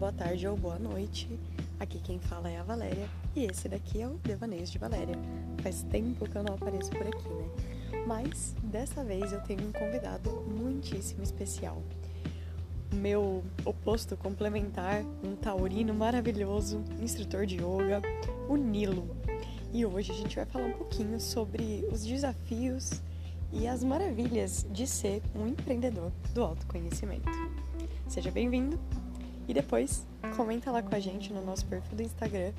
boa tarde ou boa noite. Aqui quem fala é a Valéria e esse daqui é o Devaneios de Valéria. Faz tempo que eu não apareço por aqui, né? Mas dessa vez eu tenho um convidado muitíssimo especial. Meu oposto complementar, um taurino maravilhoso, instrutor de yoga, o Nilo. E hoje a gente vai falar um pouquinho sobre os desafios e as maravilhas de ser um empreendedor do autoconhecimento. Seja bem-vindo e depois comenta lá com a gente no nosso perfil do Instagram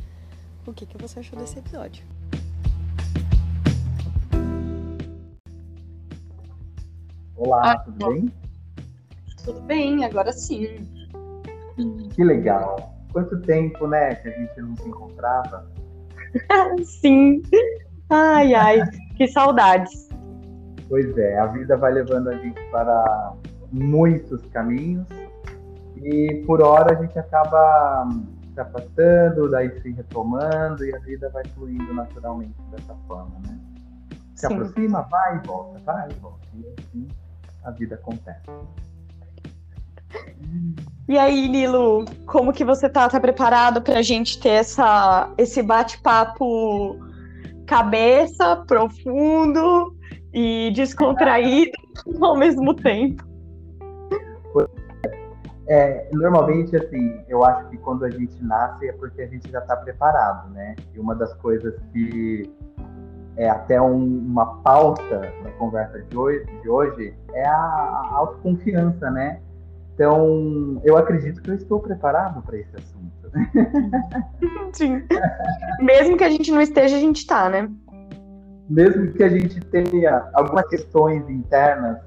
o que, que você achou desse episódio. Olá, ah, tudo bem? Tudo bem, agora sim. Que legal. Quanto tempo, né, que a gente não se encontrava? sim. Ai, ai, que saudades. Pois é, a vida vai levando a gente para muitos caminhos e por hora a gente acaba se afastando, daí se retomando e a vida vai fluindo naturalmente dessa forma, né? Se Sim. aproxima, vai e volta, vai e volta. E assim a vida acontece. E aí, Nilo, como que você tá? Tá preparado para a gente ter essa, esse bate-papo cabeça, profundo e descontraído ao mesmo tempo? É, normalmente, assim, eu acho que quando a gente nasce é porque a gente já está preparado, né? E uma das coisas que é até um, uma pauta da conversa de hoje, de hoje é a, a, autoconfiança, né? Então, eu acredito que eu estou preparado para esse assunto. Sim. Mesmo que a gente não esteja, a gente está, né? Mesmo que a gente tenha algumas questões internas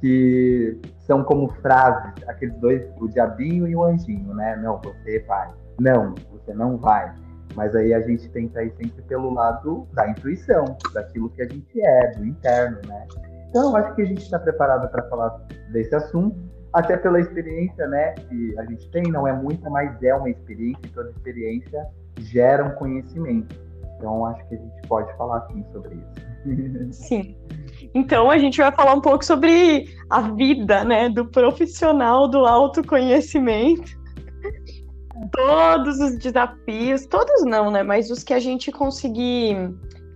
que são como frases, aqueles dois, o diabinho e o anjinho, né? Não, você vai. Não, você não vai. Mas aí a gente tenta ir sempre pelo lado da intuição, daquilo que a gente é, do interno, né? Então, eu acho que a gente está preparado para falar desse assunto, até pela experiência, né, que a gente tem, não é muita, mas é uma experiência, e toda experiência gera um conhecimento. Então, acho que a gente pode falar sim sobre isso. Sim. Então, a gente vai falar um pouco sobre a vida, né, do profissional do autoconhecimento todos os desafios, todos não, né? Mas os que a gente conseguir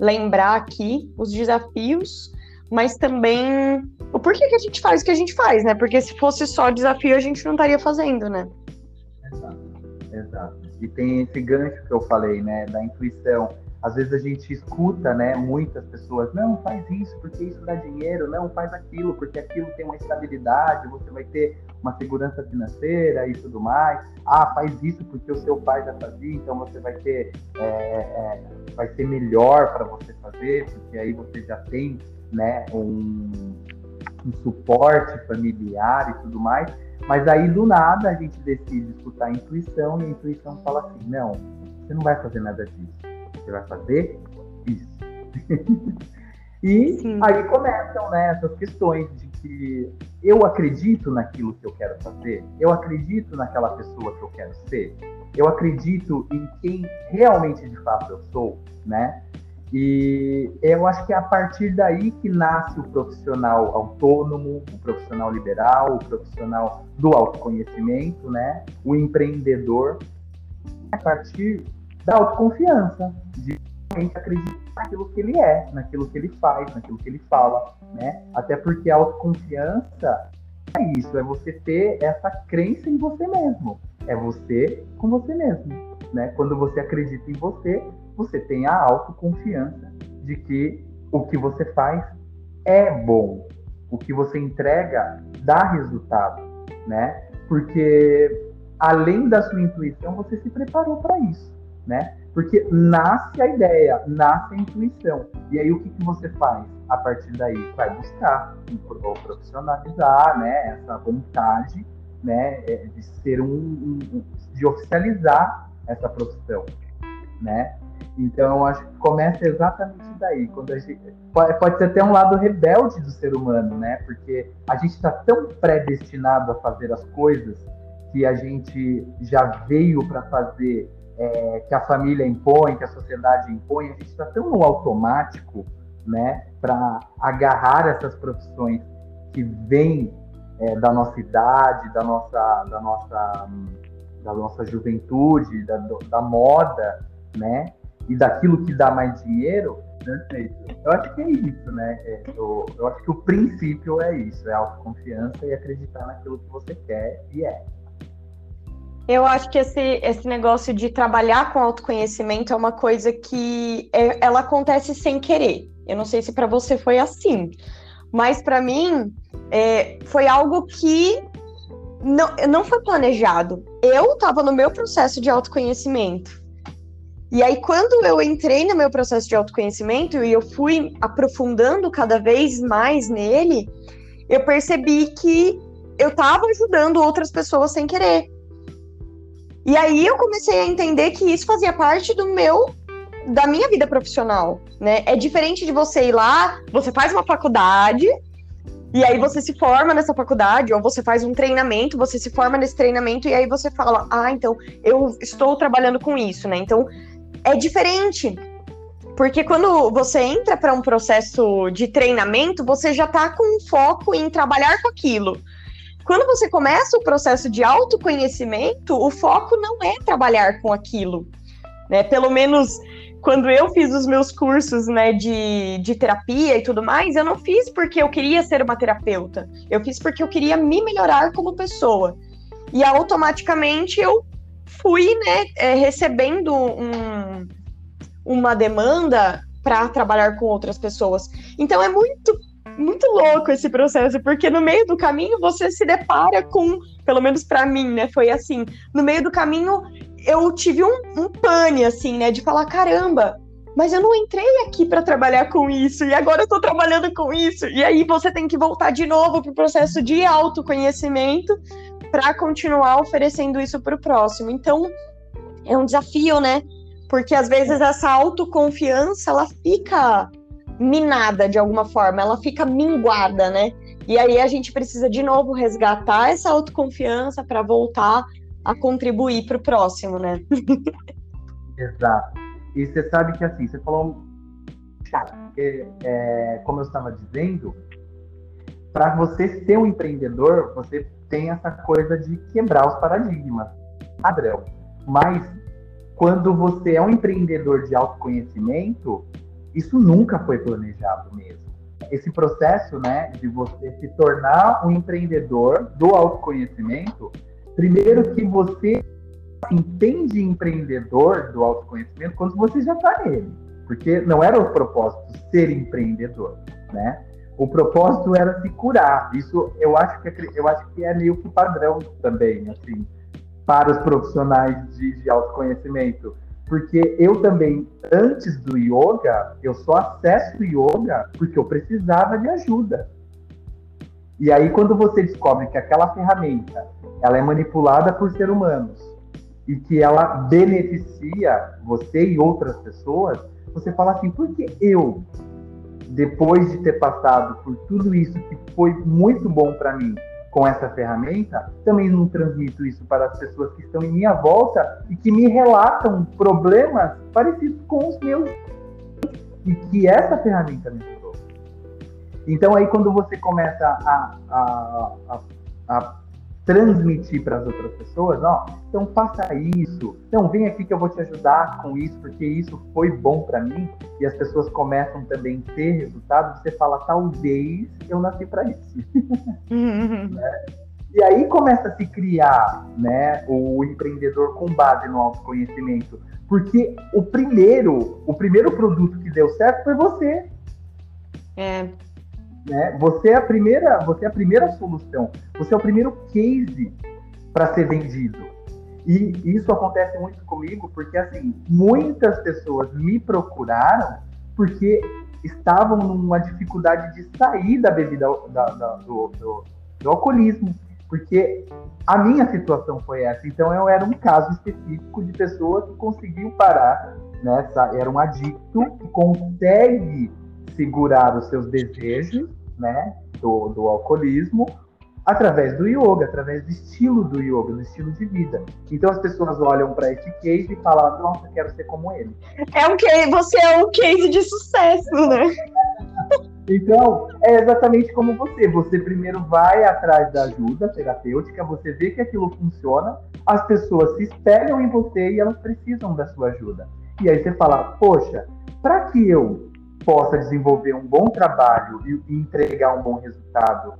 lembrar aqui, os desafios, mas também o porquê que a gente faz o que a gente faz, né? Porque se fosse só desafio, a gente não estaria fazendo, né? Exato, exato. E tem esse gancho que eu falei, né? Da intuição às vezes a gente escuta, né, muitas pessoas, não, faz isso porque isso dá dinheiro, não, faz aquilo porque aquilo tem uma estabilidade, você vai ter uma segurança financeira e tudo mais. Ah, faz isso porque o seu pai já fazia, então você vai ter, é, é, vai ser melhor para você fazer, porque aí você já tem, né, um, um suporte familiar e tudo mais. Mas aí do nada a gente decide escutar a intuição e a intuição fala assim, não, você não vai fazer nada disso você vai fazer isso. e Sim. aí começam né, essas questões de que eu acredito naquilo que eu quero fazer, eu acredito naquela pessoa que eu quero ser, eu acredito em quem realmente de fato eu sou, né? E eu acho que é a partir daí que nasce o profissional autônomo, o profissional liberal, o profissional do autoconhecimento, né? O empreendedor. A partir da autoconfiança, de realmente acreditar naquilo que ele é, naquilo que ele faz, naquilo que ele fala, né? Até porque a autoconfiança é isso, é você ter essa crença em você mesmo, é você com você mesmo, né? Quando você acredita em você, você tem a autoconfiança de que o que você faz é bom, o que você entrega dá resultado, né? Porque além da sua intuição, você se preparou para isso né? Porque nasce a ideia, nasce a intuição. E aí o que, que você faz a partir daí? Vai buscar ou profissionalizar, né? Essa vontade, né? É, de ser um, um, de oficializar essa profissão, né? Então eu acho que começa exatamente daí, quando a gente pode, ser até um lado rebelde do ser humano, né? Porque a gente está tão predestinado a fazer as coisas que a gente já veio para fazer é, que a família impõe, que a sociedade impõe, a gente está tão no automático, né, para agarrar essas profissões que vêm é, da nossa idade, da nossa, da nossa, da nossa juventude, da, da moda, né? E daquilo que dá mais dinheiro, perfeito. Eu acho que é isso, né? É, eu, eu acho que o princípio é isso, é autoconfiança e acreditar naquilo que você quer e é. Eu acho que esse, esse negócio de trabalhar com autoconhecimento é uma coisa que é, ela acontece sem querer. Eu não sei se para você foi assim, mas para mim é, foi algo que não, não foi planejado. Eu estava no meu processo de autoconhecimento. E aí, quando eu entrei no meu processo de autoconhecimento e eu fui aprofundando cada vez mais nele, eu percebi que eu estava ajudando outras pessoas sem querer. E aí eu comecei a entender que isso fazia parte do meu da minha vida profissional, né? É diferente de você ir lá, você faz uma faculdade e aí você se forma nessa faculdade ou você faz um treinamento, você se forma nesse treinamento e aí você fala: "Ah, então eu estou trabalhando com isso", né? Então é diferente. Porque quando você entra para um processo de treinamento, você já está com foco em trabalhar com aquilo. Quando você começa o processo de autoconhecimento, o foco não é trabalhar com aquilo. Né? Pelo menos quando eu fiz os meus cursos né, de, de terapia e tudo mais, eu não fiz porque eu queria ser uma terapeuta. Eu fiz porque eu queria me melhorar como pessoa. E automaticamente eu fui né, é, recebendo um, uma demanda para trabalhar com outras pessoas. Então é muito muito louco esse processo, porque no meio do caminho você se depara com, pelo menos para mim, né, foi assim, no meio do caminho eu tive um, um pane, assim, né, de falar, caramba, mas eu não entrei aqui para trabalhar com isso, e agora eu tô trabalhando com isso, e aí você tem que voltar de novo pro processo de autoconhecimento para continuar oferecendo isso para o próximo. Então, é um desafio, né? Porque às vezes essa autoconfiança ela fica minada de alguma forma, ela fica minguada, né? E aí a gente precisa de novo resgatar essa autoconfiança para voltar a contribuir para o próximo, né? Exato. E você sabe que assim, você falou, é, é, como eu estava dizendo, para você ser um empreendedor, você tem essa coisa de quebrar os paradigmas, padrão. Mas quando você é um empreendedor de autoconhecimento, isso nunca foi planejado mesmo. Esse processo, né, de você se tornar um empreendedor do autoconhecimento, primeiro que você entende empreendedor do autoconhecimento quando você já está nele, porque não era o propósito ser empreendedor, né? O propósito era se curar. Isso eu acho que é, eu acho que é meio que padrão também, assim, para os profissionais de, de autoconhecimento porque eu também, antes do yoga, eu só acesso o yoga porque eu precisava de ajuda. E aí, quando você descobre que aquela ferramenta ela é manipulada por seres humanos e que ela beneficia você e outras pessoas, você fala assim: por que eu, depois de ter passado por tudo isso que foi muito bom para mim, com essa ferramenta, também não transmito isso para as pessoas que estão em minha volta e que me relatam problemas parecidos com os meus e que essa ferramenta me ajudou. Então aí quando você começa a, a, a, a transmitir para as outras pessoas, ó, então faça isso, então vem aqui que eu vou te ajudar com isso, porque isso foi bom para mim, e as pessoas começam também a ter resultados, você fala, talvez eu nasci para isso. né? E aí começa a se criar né, o empreendedor com base no autoconhecimento. Porque o primeiro, o primeiro produto que deu certo foi você. É, né? Você é a primeira, você é a primeira solução. Você é o primeiro case para ser vendido. E isso acontece muito comigo porque assim, muitas pessoas me procuraram porque estavam numa dificuldade de sair da bebida da, da, do, do, do alcoolismo, porque a minha situação foi essa. Então eu era um caso específico de pessoa que conseguiu parar, né? Era um adicto que consegue segurar os seus desejos, né, do, do alcoolismo, através do yoga, através do estilo do yoga, do estilo de vida. Então as pessoas olham para esse case e falam: "Nossa, quero ser como ele". É um case, você é um case de sucesso, né? Então, é exatamente como você. Você primeiro vai atrás da ajuda terapêutica, você vê que aquilo funciona, as pessoas se espelham em você e elas precisam da sua ajuda. E aí você fala, poxa, para que eu possa desenvolver um bom trabalho e entregar um bom resultado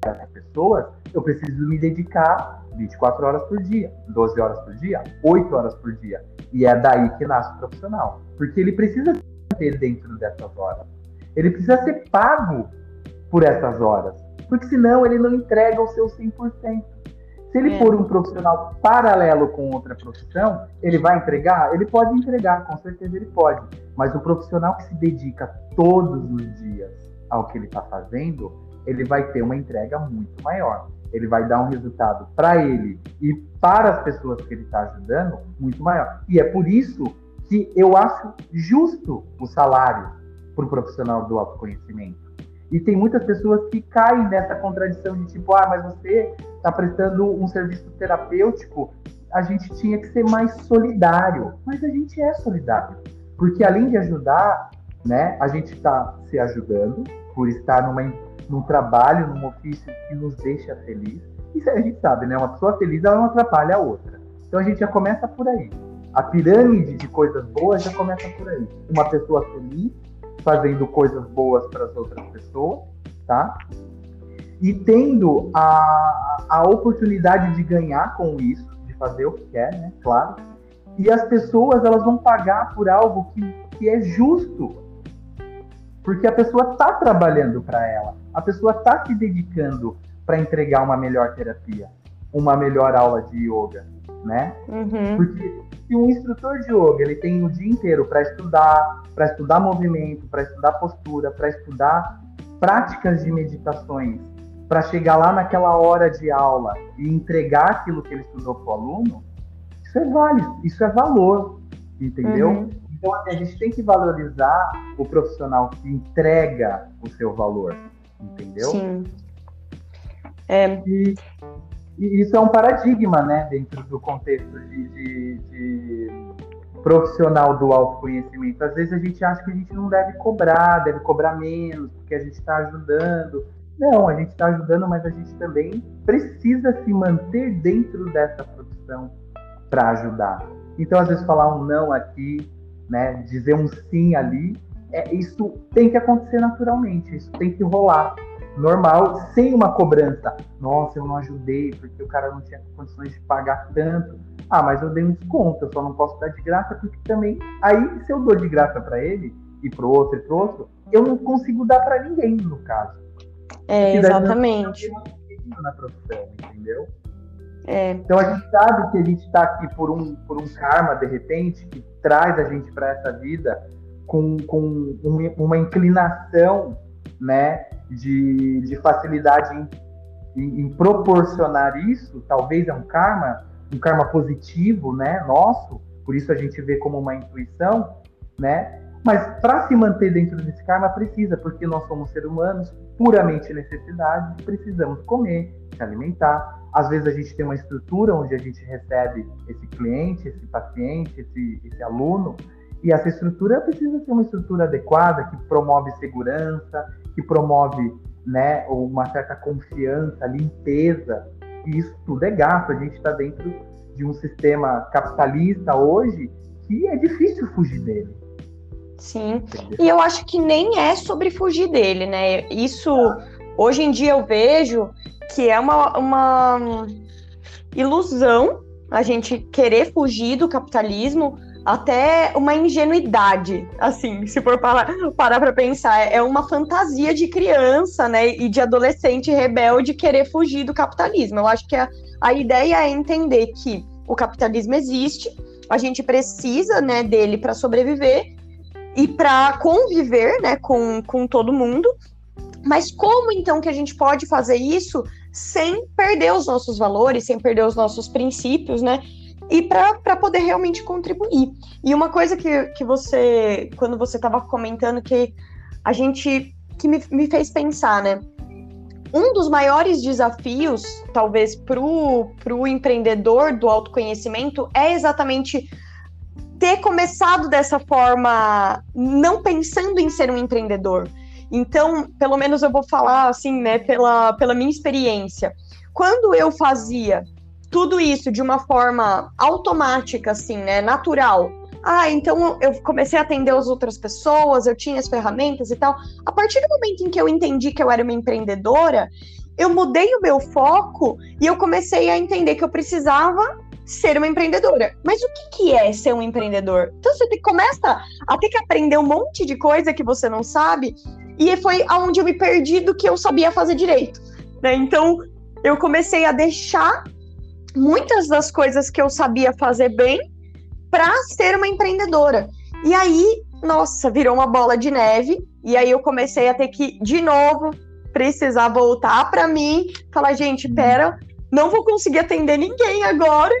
para as pessoas, eu preciso me dedicar 24 horas por dia, 12 horas por dia, 8 horas por dia. E é daí que nasce o profissional. Porque ele precisa ter dentro dessas horas. Ele precisa ser pago por essas horas. Porque senão ele não entrega o seu 100%. Se ele é. for um profissional paralelo com outra profissão, ele vai entregar? Ele pode entregar, com certeza ele pode. Mas o profissional que se dedica todos os dias ao que ele está fazendo, ele vai ter uma entrega muito maior. Ele vai dar um resultado para ele e para as pessoas que ele está ajudando muito maior. E é por isso que eu acho justo o salário para o profissional do autoconhecimento. E tem muitas pessoas que caem nessa contradição de tipo, ah, mas você está prestando um serviço terapêutico, a gente tinha que ser mais solidário. Mas a gente é solidário. Porque além de ajudar, né, a gente está se ajudando por estar numa, num trabalho, num ofício que nos deixa feliz. Isso a gente sabe, né? Uma pessoa feliz ela não atrapalha a outra. Então a gente já começa por aí. A pirâmide de coisas boas já começa por aí. Uma pessoa feliz fazendo coisas boas para as outras pessoas, tá? E tendo a, a oportunidade de ganhar com isso, de fazer o que quer, né? Claro. E as pessoas elas vão pagar por algo que, que é justo, porque a pessoa está trabalhando para ela, a pessoa está se dedicando para entregar uma melhor terapia, uma melhor aula de yoga, né? Uhum. Porque se um instrutor de yoga ele tem o dia inteiro para estudar, para estudar movimento, para estudar postura, para estudar práticas de meditações, para chegar lá naquela hora de aula e entregar aquilo que ele estudou para o aluno, isso é válido, isso é valor, entendeu? Uhum. Então a gente tem que valorizar o profissional que entrega o seu valor, entendeu? Sim. É... E, e isso é um paradigma, né, dentro do contexto de, de, de, profissional do autoconhecimento. Às vezes a gente acha que a gente não deve cobrar, deve cobrar menos, porque a gente está ajudando. Não, a gente está ajudando, mas a gente também precisa se manter dentro dessa profissão para ajudar. Então, às vezes, falar um não aqui, né, dizer um sim ali, é, isso tem que acontecer naturalmente, isso tem que rolar normal, sem uma cobrança. Nossa, eu não ajudei porque o cara não tinha condições de pagar tanto. Ah, mas eu dei um desconto, eu só não posso dar de graça porque também. Aí, se eu dou de graça para ele e pro outro e pro outro, eu não consigo dar para ninguém, no caso. É, exatamente. Na profissão, entendeu? É. Então a gente sabe que a gente está aqui por um, por um karma, de repente, que traz a gente para essa vida com, com uma inclinação né, de, de facilidade em, em, em, proporcionar isso, talvez é um karma, um karma positivo, né, nosso, por isso a gente vê como uma intuição, né, mas para se manter dentro desse karma precisa, porque nós somos seres humanos, puramente necessidade, precisamos comer, se alimentar. Às vezes a gente tem uma estrutura onde a gente recebe esse cliente, esse paciente, esse, esse aluno, e essa estrutura precisa ser uma estrutura adequada, que promove segurança, que promove né, uma certa confiança, limpeza. E isso tudo é gasto. A gente está dentro de um sistema capitalista hoje que é difícil fugir dele. Sim. E eu acho que nem é sobre fugir dele, né? Isso, hoje em dia, eu vejo que é uma, uma ilusão a gente querer fugir do capitalismo até uma ingenuidade, assim, se for parar para pensar, é uma fantasia de criança, né, e de adolescente rebelde querer fugir do capitalismo. Eu acho que a, a ideia é entender que o capitalismo existe, a gente precisa, né, dele para sobreviver e para conviver, né, com, com todo mundo. Mas como então que a gente pode fazer isso sem perder os nossos valores, sem perder os nossos princípios, né? E para poder realmente contribuir. E uma coisa que, que você, quando você estava comentando, que a gente, que me, me fez pensar, né? Um dos maiores desafios, talvez, para o empreendedor do autoconhecimento é exatamente ter começado dessa forma, não pensando em ser um empreendedor. Então, pelo menos eu vou falar assim, né, pela, pela minha experiência. Quando eu fazia tudo isso de uma forma automática, assim, né, natural, ah, então eu comecei a atender as outras pessoas, eu tinha as ferramentas e tal. A partir do momento em que eu entendi que eu era uma empreendedora, eu mudei o meu foco e eu comecei a entender que eu precisava ser uma empreendedora. Mas o que, que é ser um empreendedor? Então você começa a ter que aprender um monte de coisa que você não sabe, e foi aonde eu me perdi do que eu sabia fazer direito. Né? Então eu comecei a deixar muitas das coisas que eu sabia fazer bem para ser uma empreendedora. E aí, nossa, virou uma bola de neve. E aí eu comecei a ter que, de novo, precisar voltar para mim, falar, gente, pera, não vou conseguir atender ninguém agora,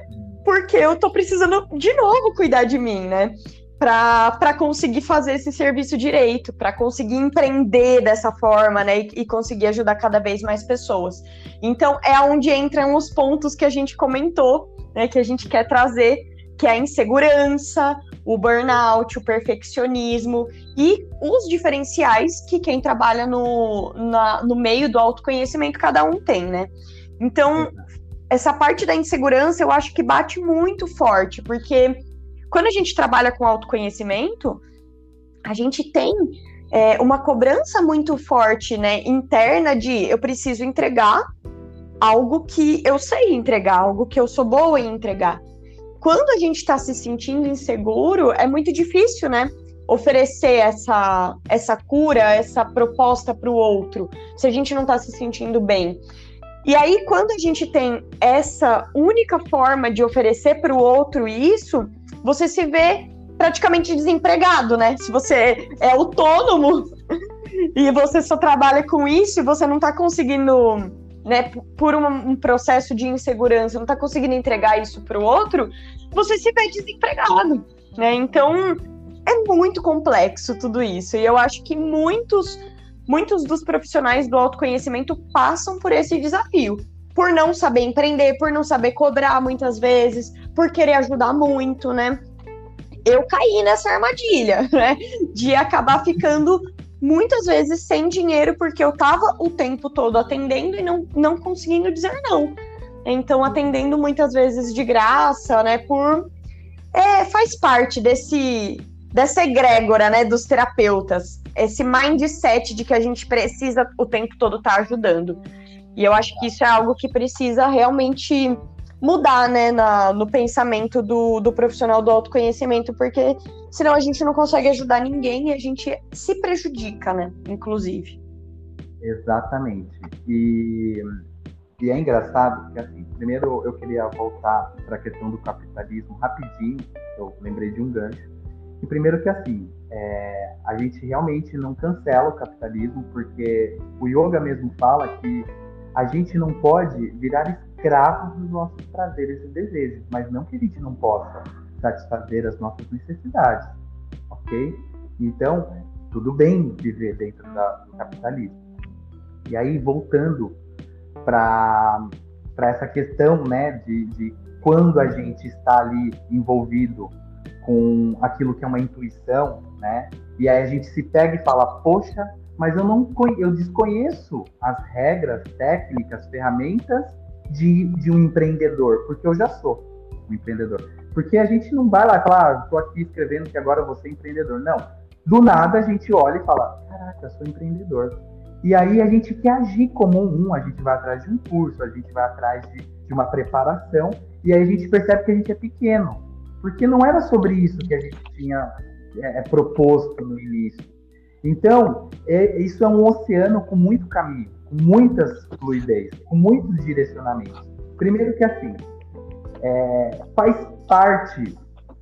porque eu tô precisando de novo cuidar de mim, né? Para conseguir fazer esse serviço direito, para conseguir empreender dessa forma, né? E, e, conseguir ajudar cada vez mais pessoas. Então, é onde entram os pontos que a gente comentou, né? Que a gente quer trazer, que é a insegurança, o burnout, o perfeccionismo e os diferenciais que quem trabalha no, na, no meio do autoconhecimento cada um tem, né? Então, essa parte da insegurança eu acho que bate muito forte, porque quando a gente trabalha com autoconhecimento, a gente tem é, uma cobrança muito forte, né, interna de eu preciso entregar algo que eu sei entregar, algo que eu sou boa em entregar quando a gente está se sentindo inseguro, é muito difícil, né? Oferecer essa, essa cura, essa proposta para o outro, se a gente não está se sentindo bem. E aí, quando a gente tem essa única forma de oferecer para o outro isso, você se vê praticamente desempregado, né? Se você é autônomo e você só trabalha com isso e você não está conseguindo né, por um, um, processo de insegurança, não está conseguindo entregar isso para o outro, você se vê desempregado, né? Então é muito complexo tudo isso. E eu acho que muitos, muitos dos profissionais do autoconhecimento passam por esse desafio. Por não saber empreender, por não saber cobrar muitas vezes, por querer ajudar muito, né? Eu caí nessa armadilha, né? De acabar ficando muitas vezes sem dinheiro, porque eu tava o tempo todo atendendo e não, não conseguindo dizer não. Então, atendendo muitas vezes de graça, né? Por. É, faz parte desse dessa egrégora, né, dos terapeutas, esse mindset de que a gente precisa o tempo todo estar tá ajudando. E eu acho que isso é algo que precisa realmente mudar, né, na, no pensamento do, do profissional do autoconhecimento, porque senão a gente não consegue ajudar ninguém e a gente se prejudica, né, inclusive. Exatamente. E, e é engraçado porque, assim, primeiro eu queria voltar para a questão do capitalismo rapidinho, eu lembrei de um gancho. E primeiro que, assim, é, a gente realmente não cancela o capitalismo, porque o yoga mesmo fala que a gente não pode virar escravos dos nossos prazeres e desejos, mas não que a gente não possa satisfazer as nossas necessidades, ok? Então, tudo bem viver dentro da, do capitalismo. E aí, voltando para essa questão né, de, de quando a gente está ali envolvido com aquilo que é uma intuição, né? E aí a gente se pega e fala, poxa, mas eu não eu desconheço as regras, técnicas, ferramentas de, de um empreendedor, porque eu já sou um empreendedor. Porque a gente não vai lá e fala, ah, estou aqui escrevendo que agora você é empreendedor. Não. Do nada a gente olha e fala, caraca, sou empreendedor. E aí a gente quer agir como um, a gente vai atrás de um curso, a gente vai atrás de, de uma preparação, e aí a gente percebe que a gente é pequeno. Porque não era sobre isso que a gente tinha é, é proposto no início. Então, é, isso é um oceano com muito caminho muitas fluidez, com muitos direcionamentos. Primeiro que assim, é, faz parte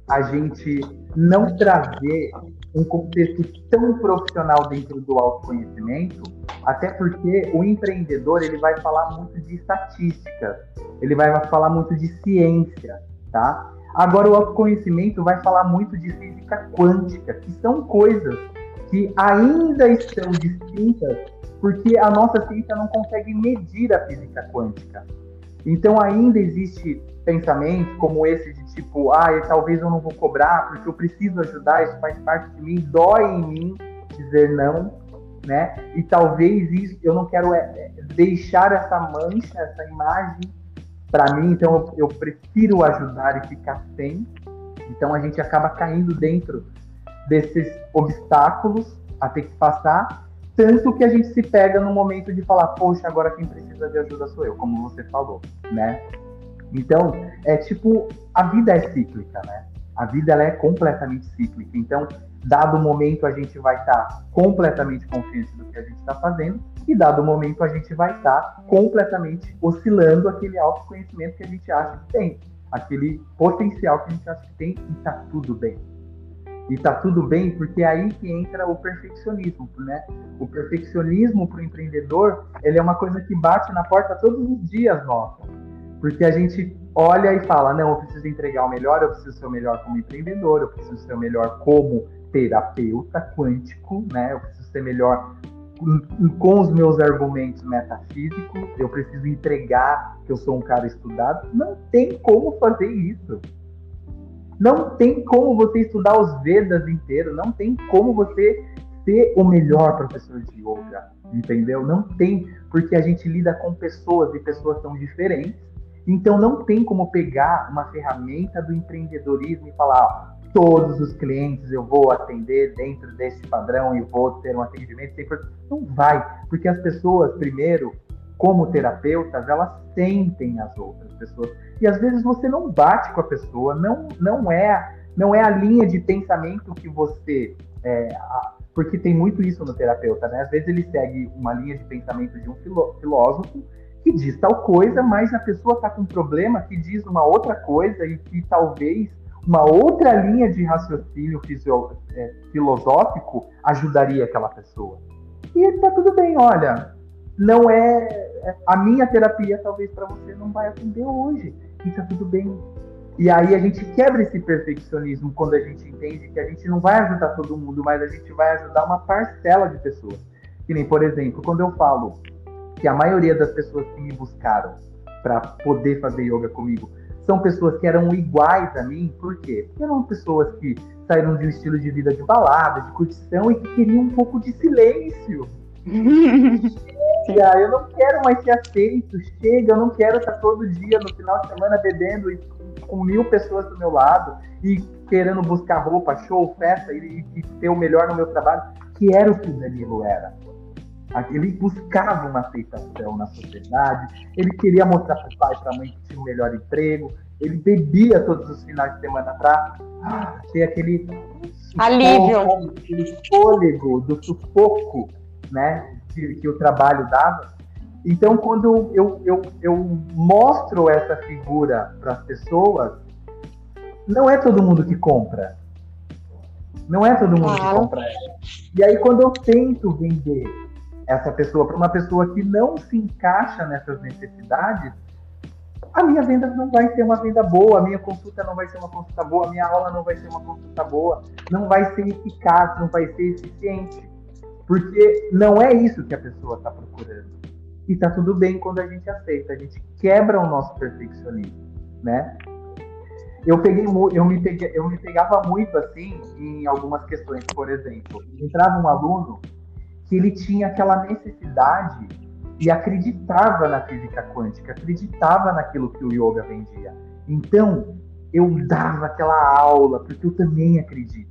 a gente não trazer um contexto tão profissional dentro do autoconhecimento, até porque o empreendedor ele vai falar muito de estatística, ele vai falar muito de ciência, tá? Agora o autoconhecimento vai falar muito de física quântica, que são coisas que ainda estão distintas porque a nossa ciência não consegue medir a física quântica. Então ainda existe pensamentos como esse de tipo, ah, talvez eu não vou cobrar porque eu preciso ajudar, isso faz parte de mim, dói em mim dizer não, né? E talvez isso eu não quero é, é deixar essa mancha, essa imagem para mim, então eu, eu prefiro ajudar e ficar sem. Então a gente acaba caindo dentro desses obstáculos a ter que passar, tanto que a gente se pega no momento de falar, poxa, agora quem precisa de ajuda sou eu, como você falou, né? Então, é tipo, a vida é cíclica, né? A vida ela é completamente cíclica. Então, dado o momento, a gente vai estar tá completamente confiante do que a gente está fazendo, e dado o momento, a gente vai estar tá completamente oscilando aquele autoconhecimento que a gente acha que tem, aquele potencial que a gente acha que tem, e está tudo bem. E está tudo bem porque é aí que entra o perfeccionismo, né? O perfeccionismo para o empreendedor, ele é uma coisa que bate na porta todos os dias nossa. Porque a gente olha e fala, não, eu preciso entregar o melhor, eu preciso ser o melhor como empreendedor, eu preciso ser o melhor como terapeuta quântico, né? Eu preciso ser melhor com os meus argumentos metafísicos, eu preciso entregar que eu sou um cara estudado. Não tem como fazer isso. Não tem como você estudar os Vedas inteiros, não tem como você ser o melhor professor de yoga, entendeu? Não tem, porque a gente lida com pessoas e pessoas são diferentes então não tem como pegar uma ferramenta do empreendedorismo e falar, ó, todos os clientes eu vou atender dentro desse padrão e vou ter um atendimento sempre. Não vai, porque as pessoas, primeiro, como terapeutas, elas sentem as outras pessoas. E às vezes você não bate com a pessoa, não, não é não é a linha de pensamento que você. É, porque tem muito isso no terapeuta, né? Às vezes ele segue uma linha de pensamento de um filósofo que diz tal coisa, mas a pessoa está com um problema que diz uma outra coisa e que talvez uma outra linha de raciocínio é, filosófico ajudaria aquela pessoa. E está tudo bem, olha, não é, a minha terapia talvez para você não vai atender hoje. E está tudo bem. E aí a gente quebra esse perfeccionismo quando a gente entende que a gente não vai ajudar todo mundo, mas a gente vai ajudar uma parcela de pessoas. Que nem, por exemplo, quando eu falo que a maioria das pessoas que me buscaram para poder fazer yoga comigo são pessoas que eram iguais a mim, por quê? Porque eram pessoas que saíram de um estilo de vida de balada, de curtição e que queriam um pouco de silêncio. Chega, eu não quero mais ser aceito, chega, eu não quero estar todo dia no final de semana bebendo e com mil pessoas do meu lado e querendo buscar roupa, show, festa e, e ter o melhor no meu trabalho, que era o que o Danilo era. Ele buscava uma aceitação na sociedade, ele queria mostrar para o pai e para a mãe que tinha um melhor emprego, ele bebia todos os finais de semana para ah, ter aquele alívio, aquele fôlego do sufoco né, que, que o trabalho dava. Então, quando eu, eu, eu mostro essa figura para as pessoas, não é todo mundo que compra. Não é todo mundo que compra. E aí, quando eu tento vender essa pessoa para uma pessoa que não se encaixa nessas necessidades, a minha venda não vai ser uma venda boa, a minha consulta não vai ser uma consulta boa, a minha aula não vai ser uma consulta boa, não vai ser eficaz, não vai ser eficiente. Porque não é isso que a pessoa está procurando. E está tudo bem quando a gente aceita, a gente quebra o nosso perfeccionismo, né? Eu peguei eu me, peguei, eu me pegava muito assim em algumas questões, por exemplo, entrava um aluno que ele tinha aquela necessidade e acreditava na física quântica, acreditava naquilo que o yoga vendia. Então, eu dava aquela aula, porque eu também acredito.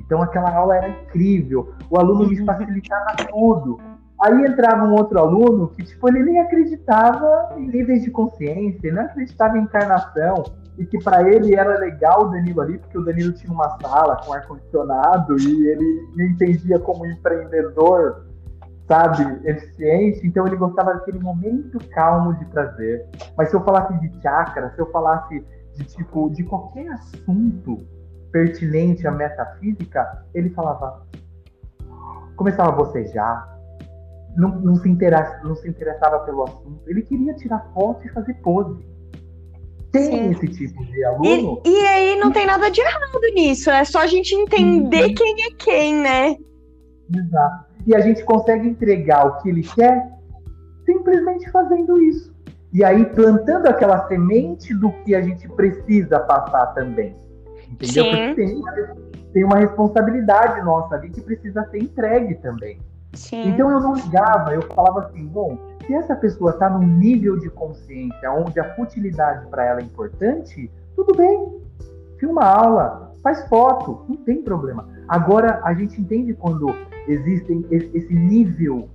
Então, aquela aula era incrível, o aluno me facilitava tudo. Aí entrava um outro aluno que, tipo, ele nem acreditava em níveis de consciência, ele não acreditava em encarnação, e que para ele era legal o Danilo ali, porque o Danilo tinha uma sala com ar-condicionado e ele me entendia como empreendedor, sabe, eficiente, então ele gostava daquele momento calmo de prazer. Mas se eu falasse de chakra, se eu falasse de tipo, de qualquer assunto pertinente à metafísica, ele falava, começava a bocejar, não, não, se não se interessava pelo assunto, ele queria tirar foto e fazer pose tem Sim. esse tipo de aluno. E, e, aí não tem nada de errado nisso, é só a gente entender Sim. quem é quem, né? Exato. E a gente consegue entregar o que ele quer simplesmente fazendo isso. e aí plantando aquela semente do que a gente precisa passar também. Entendeu? Sim. Porque tem uma, tem uma responsabilidade nossa ali que precisa ser entregue também. Sim. Então eu não ligava, eu falava assim, bom, se essa pessoa está num nível de consciência onde a futilidade para ela é importante, tudo bem. Filma aula, faz foto, não tem problema. Agora a gente entende quando existem esse nível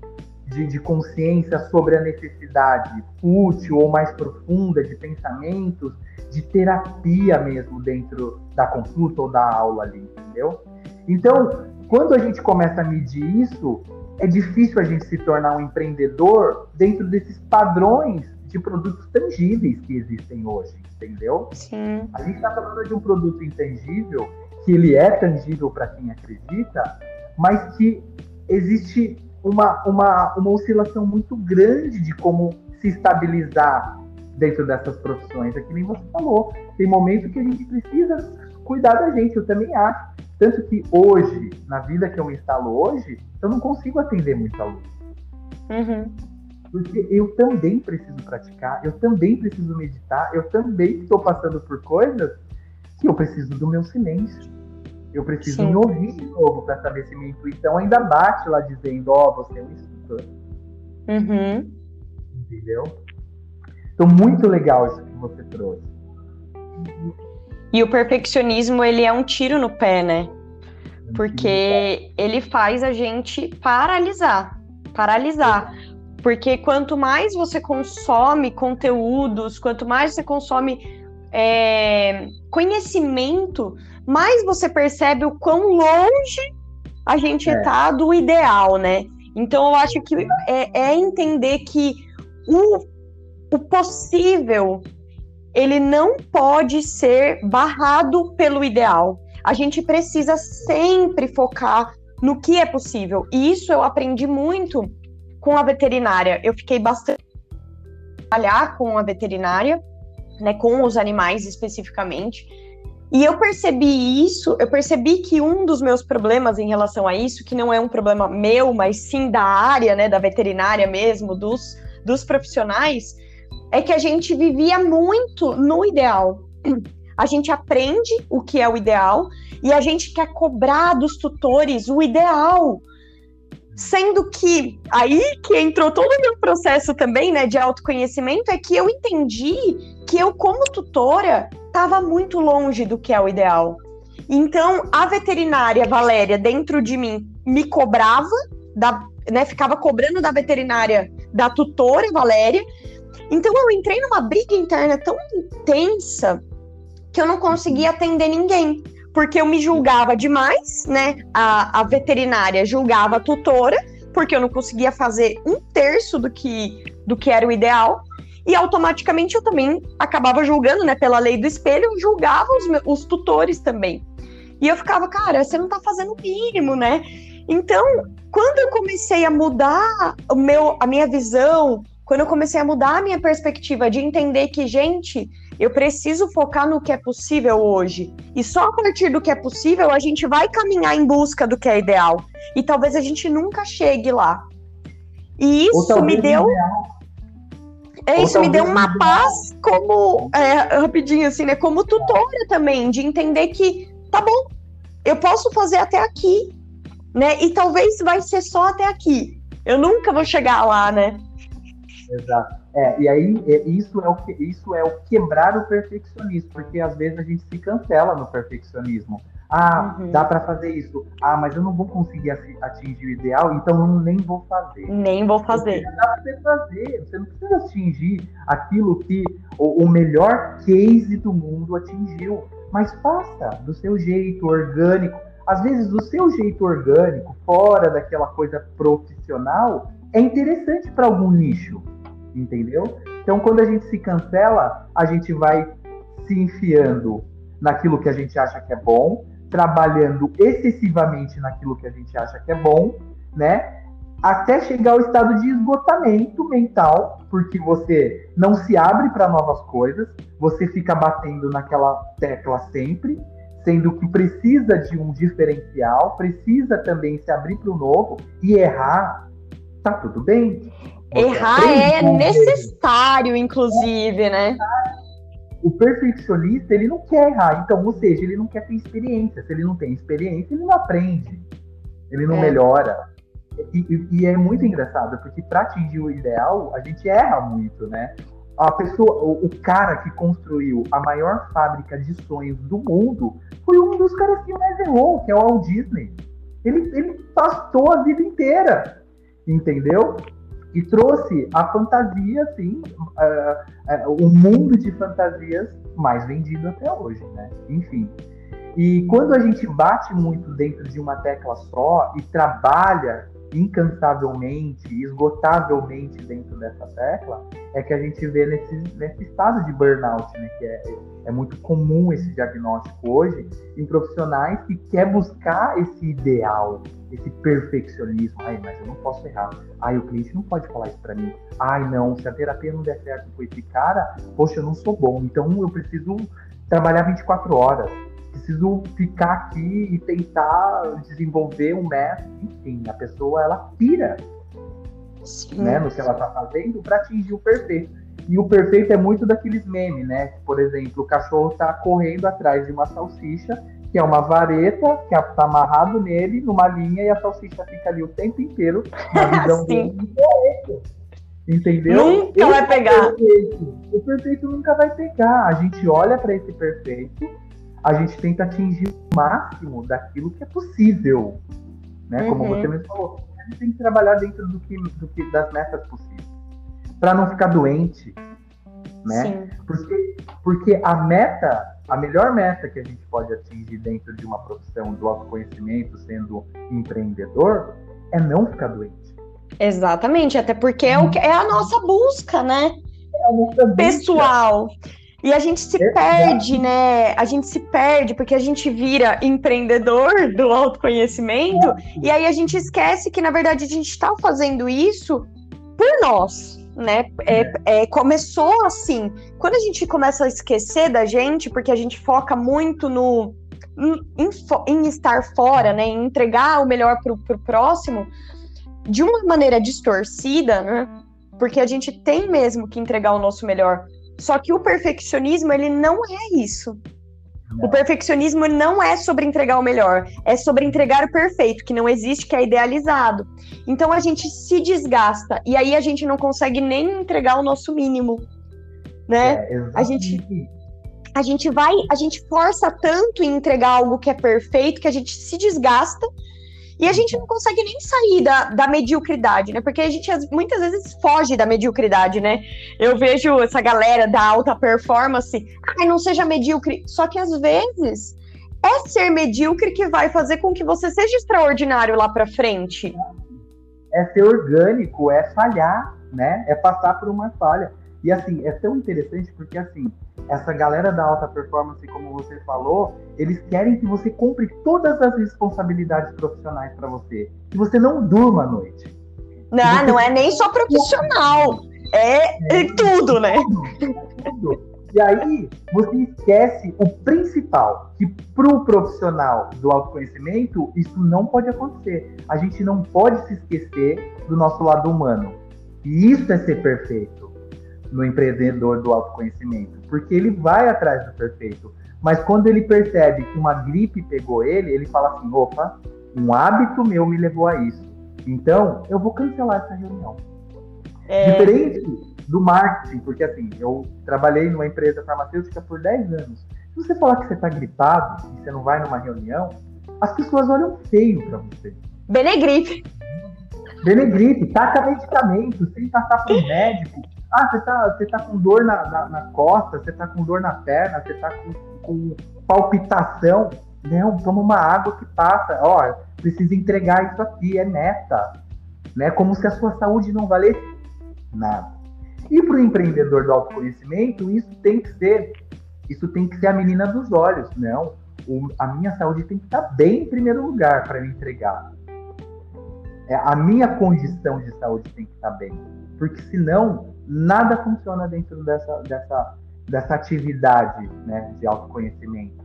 de, de, consciência sobre a necessidade útil ou mais profunda de pensamentos, de terapia mesmo dentro da consulta ou da aula ali, entendeu? Então, quando a gente começa a medir isso, é difícil a gente se tornar um empreendedor dentro desses padrões de produtos tangíveis que existem hoje, entendeu? Sim. A gente está falando de um produto intangível, que ele é tangível para quem acredita, mas que existe uma, uma, uma oscilação muito grande de como se estabilizar dentro dessas profissões. É que nem você falou, tem momento que a gente precisa cuidar da gente, eu também acho. Tanto que hoje, na vida que eu instalo hoje, eu não consigo atender muito aluno. Uhum. Porque eu também preciso praticar, eu também preciso meditar, eu também estou passando por coisas que eu preciso do meu silêncio. Eu preciso Sim. me ouvir de novo para saber se minha intuição ainda bate lá dizendo, ó, oh, você é um instrutor. Uhum. Entendeu? Então, muito legal isso que você trouxe. E o perfeccionismo, ele é um tiro no pé, né? Porque ele faz a gente paralisar. Paralisar. Porque quanto mais você consome conteúdos, quanto mais você consome é, conhecimento, mais você percebe o quão longe a gente está é. do ideal, né? Então eu acho que é, é entender que o, o possível ele não pode ser barrado pelo ideal. A gente precisa sempre focar no que é possível. E isso eu aprendi muito com a veterinária. Eu fiquei bastante trabalhar com a veterinária, né, com os animais especificamente. E eu percebi isso, eu percebi que um dos meus problemas em relação a isso, que não é um problema meu, mas sim da área, né, da veterinária mesmo, dos, dos profissionais, é que a gente vivia muito no ideal. A gente aprende o que é o ideal e a gente quer cobrar dos tutores o ideal. Sendo que aí que entrou todo o meu processo também, né, de autoconhecimento, é que eu entendi que eu, como tutora, estava muito longe do que é o ideal. Então, a veterinária Valéria, dentro de mim, me cobrava, da, né, ficava cobrando da veterinária, da tutora Valéria, então eu entrei numa briga interna tão intensa que eu não conseguia atender ninguém. Porque eu me julgava demais, né? A, a veterinária julgava a tutora, porque eu não conseguia fazer um terço do que, do que era o ideal. E automaticamente eu também acabava julgando, né? Pela lei do espelho, eu julgava os, os tutores também. E eu ficava, cara, você não tá fazendo o mínimo, né? Então, quando eu comecei a mudar o meu, a minha visão, quando eu comecei a mudar a minha perspectiva de entender que, gente, eu preciso focar no que é possível hoje. E só a partir do que é possível a gente vai caminhar em busca do que é ideal. E talvez a gente nunca chegue lá. E isso me deu. É, isso me deu uma paz como. É, rapidinho, assim, né? Como tutora também, de entender que tá bom, eu posso fazer até aqui, né? E talvez vai ser só até aqui. Eu nunca vou chegar lá, né? Exato. É, e aí é, isso, é o que, isso é o quebrar o perfeccionismo, porque às vezes a gente se cancela no perfeccionismo. Ah, uhum. dá para fazer isso. Ah, mas eu não vou conseguir atingir o ideal, então eu nem vou fazer. Nem vou fazer. Dá pra você fazer. Você não precisa atingir aquilo que o, o melhor case do mundo atingiu. Mas faça do seu jeito orgânico. Às vezes, o seu jeito orgânico, fora daquela coisa profissional, é interessante para algum nicho entendeu? Então, quando a gente se cancela, a gente vai se enfiando naquilo que a gente acha que é bom, trabalhando excessivamente naquilo que a gente acha que é bom, né? Até chegar ao estado de esgotamento mental, porque você não se abre para novas coisas, você fica batendo naquela tecla sempre, sendo que precisa de um diferencial, precisa também se abrir para o novo e errar, tá tudo bem, Errar é necessário, inclusive, né? O perfeccionista, ele não quer errar. Então, ou seja, ele não quer ter experiência. Se ele não tem experiência, ele não aprende. Ele não é. melhora. E, e, e, é muito engraçado, porque para atingir o ideal, a gente erra muito, né? A pessoa, o, o, cara que construiu a maior fábrica de sonhos do mundo foi um dos caras que mais errou, que é o Walt Disney. Ele, ele pastou a vida inteira, entendeu? E trouxe a fantasia, assim, uh, uh, o mundo de fantasias mais vendido até hoje, né? Enfim. E quando a gente bate muito dentro de uma tecla só e trabalha incansavelmente, esgotavelmente dentro dessa tecla, é que a gente vê nesse, nesse estado de burnout, né? Que é, é muito comum esse diagnóstico hoje em profissionais que quer buscar esse ideal, esse perfeccionismo. Ai, mas eu não posso errar. Ai, o cliente não pode falar isso para mim. Ai, não, se a terapia não der certo com esse cara, poxa, eu não sou bom. Então eu preciso trabalhar 24 horas preciso ficar aqui e tentar desenvolver um método. Enfim, a pessoa ela pira né, no que ela está fazendo para atingir o perfeito. E o perfeito é muito daqueles memes, né? Por exemplo, o cachorro está correndo atrás de uma salsicha, que é uma vareta, que está amarrado nele, numa linha, e a salsicha fica ali o tempo inteiro na visão dele. Entendeu? Nunca esse vai pegar. Perfeito. O perfeito nunca vai pegar. A gente olha para esse perfeito a gente tenta atingir o máximo daquilo que é possível. Né? Uhum. Como você mesmo falou, a gente tem que trabalhar dentro do que, do que das metas possíveis. Para não ficar doente. Né? Porque, porque a meta, a melhor meta que a gente pode atingir dentro de uma profissão do autoconhecimento, sendo empreendedor, é não ficar doente. Exatamente, até porque é, o que, é a nossa busca, né? É a nossa busca. Pessoal. E a gente se perde, né? A gente se perde porque a gente vira empreendedor do autoconhecimento e aí a gente esquece que, na verdade, a gente está fazendo isso por nós, né? É, é. é, começou assim. Quando a gente começa a esquecer da gente, porque a gente foca muito no em, em estar fora, né? Em entregar o melhor para o próximo, de uma maneira distorcida, né? Porque a gente tem mesmo que entregar o nosso melhor só que o perfeccionismo, ele não é isso. Não. O perfeccionismo não é sobre entregar o melhor, é sobre entregar o perfeito, que não existe, que é idealizado. Então a gente se desgasta e aí a gente não consegue nem entregar o nosso mínimo, né? É, a gente a gente vai, a gente força tanto em entregar algo que é perfeito que a gente se desgasta e a gente não consegue nem sair da, da mediocridade, né? Porque a gente muitas vezes foge da mediocridade, né? Eu vejo essa galera da alta performance, ai, não seja medíocre. Só que às vezes é ser medíocre que vai fazer com que você seja extraordinário lá para frente. É ser orgânico, é falhar, né? É passar por uma falha. E assim, é tão interessante porque assim, essa galera da alta performance, como você falou, eles querem que você cumpre todas as responsabilidades profissionais para você. Que você não durma à noite. Não, você... não é nem só profissional. É, é tudo, né? É tudo. E aí, você esquece o principal, que para o profissional do autoconhecimento, isso não pode acontecer. A gente não pode se esquecer do nosso lado humano. E isso é ser perfeito no empreendedor do autoconhecimento, porque ele vai atrás do perfeito. Mas quando ele percebe que uma gripe pegou ele, ele fala assim: opa, um hábito meu me levou a isso. Então, eu vou cancelar essa reunião. É... Diferente do marketing, porque assim, eu trabalhei numa empresa farmacêutica por 10 anos. Se você falar que você está gripado e você não vai numa reunião, as pessoas olham feio para você. Benegripe. Benegripe, taca medicamento, sem passar o médico, ah, você tá, você tá com dor na, na, na costa, você tá com dor na perna, você tá com, com palpitação. Não, toma uma água que passa. Ó, precisa entregar isso aqui, é meta. Né? Como se a sua saúde não valesse nada. E para o empreendedor do autoconhecimento, isso tem que ser, isso tem que ser a menina dos olhos. Não, o, a minha saúde tem que estar bem em primeiro lugar para me entregar. É, a minha condição de saúde tem que estar bem. Porque senão nada funciona dentro dessa, dessa, dessa atividade né, de autoconhecimento.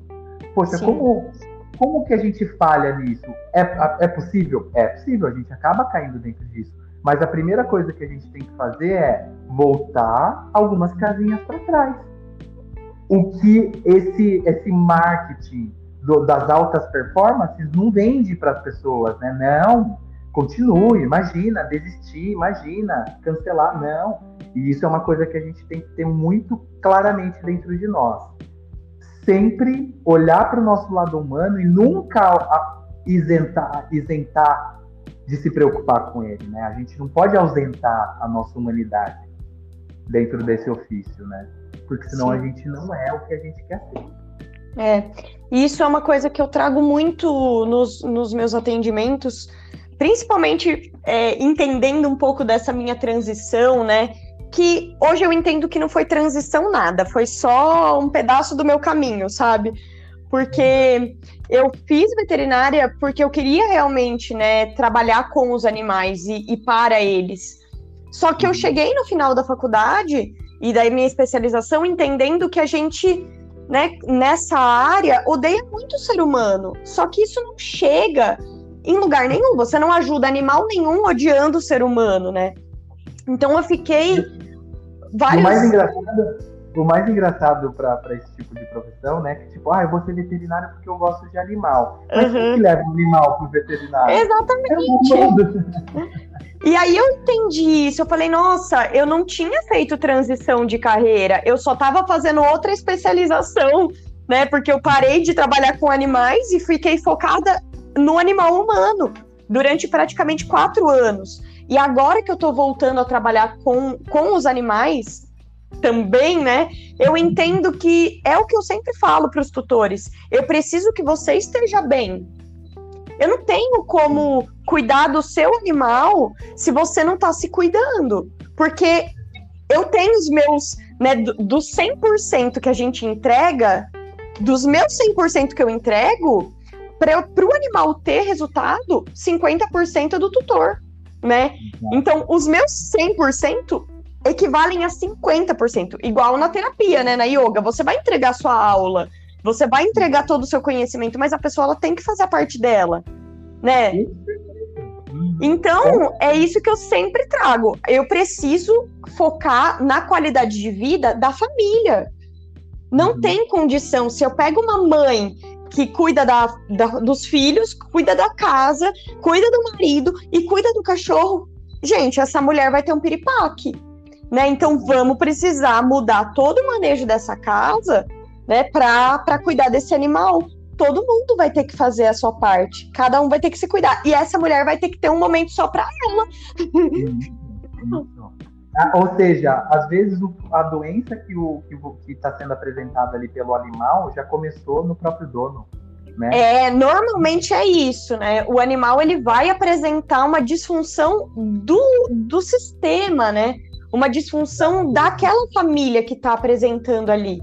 Poxa, como, como que a gente falha nisso? É, é possível? É possível, a gente acaba caindo dentro disso. Mas a primeira coisa que a gente tem que fazer é voltar algumas casinhas para trás. O que esse, esse marketing do, das altas performances não vende para as pessoas, né? Não, continue, imagina, desistir, imagina, cancelar, não. E isso é uma coisa que a gente tem que ter muito claramente dentro de nós. Sempre olhar para o nosso lado humano e nunca isentar, isentar de se preocupar com ele, né? A gente não pode ausentar a nossa humanidade dentro desse ofício, né? Porque senão Sim. a gente não é o que a gente quer ser. É, isso é uma coisa que eu trago muito nos, nos meus atendimentos, principalmente é, entendendo um pouco dessa minha transição, né? Que hoje eu entendo que não foi transição nada, foi só um pedaço do meu caminho, sabe? Porque eu fiz veterinária porque eu queria realmente, né, trabalhar com os animais e, e para eles. Só que eu cheguei no final da faculdade e da minha especialização entendendo que a gente né, nessa área odeia muito o ser humano. Só que isso não chega em lugar nenhum. Você não ajuda animal nenhum odiando o ser humano, né? Então eu fiquei vários... O mais engraçado, o mais engraçado para esse tipo de profissão, né? Que tipo, ah, eu vou ser veterinário porque eu gosto de animal. Mas uhum. que leva um animal pro veterinário? Exatamente. É e aí eu entendi isso. Eu falei, nossa, eu não tinha feito transição de carreira, eu só estava fazendo outra especialização, né? Porque eu parei de trabalhar com animais e fiquei focada no animal humano durante praticamente quatro anos. E agora que eu estou voltando a trabalhar com, com os animais também, né? Eu entendo que é o que eu sempre falo para os tutores. Eu preciso que você esteja bem, eu não tenho como cuidar do seu animal se você não está se cuidando. Porque eu tenho os meus, né, dos 100% que a gente entrega, dos meus 100% que eu entrego, para o animal ter resultado, 50% é do tutor, né? Então, os meus 100% equivalem a 50%, igual na terapia, né, na yoga. Você vai entregar sua aula, você vai entregar todo o seu conhecimento, mas a pessoa ela tem que fazer a parte dela, né? Então, é isso que eu sempre trago. Eu preciso focar na qualidade de vida da família. Não uhum. tem condição. Se eu pego uma mãe que cuida da, da, dos filhos, cuida da casa, cuida do marido e cuida do cachorro, gente, essa mulher vai ter um piripaque. Né? Então, vamos precisar mudar todo o manejo dessa casa né, para cuidar desse animal. Todo mundo vai ter que fazer a sua parte. Cada um vai ter que se cuidar. E essa mulher vai ter que ter um momento só para ela. Ah, ou seja, às vezes a doença que está sendo apresentada ali pelo animal já começou no próprio dono. Né? É, normalmente é isso, né? O animal ele vai apresentar uma disfunção do, do sistema, né? Uma disfunção daquela família que está apresentando ali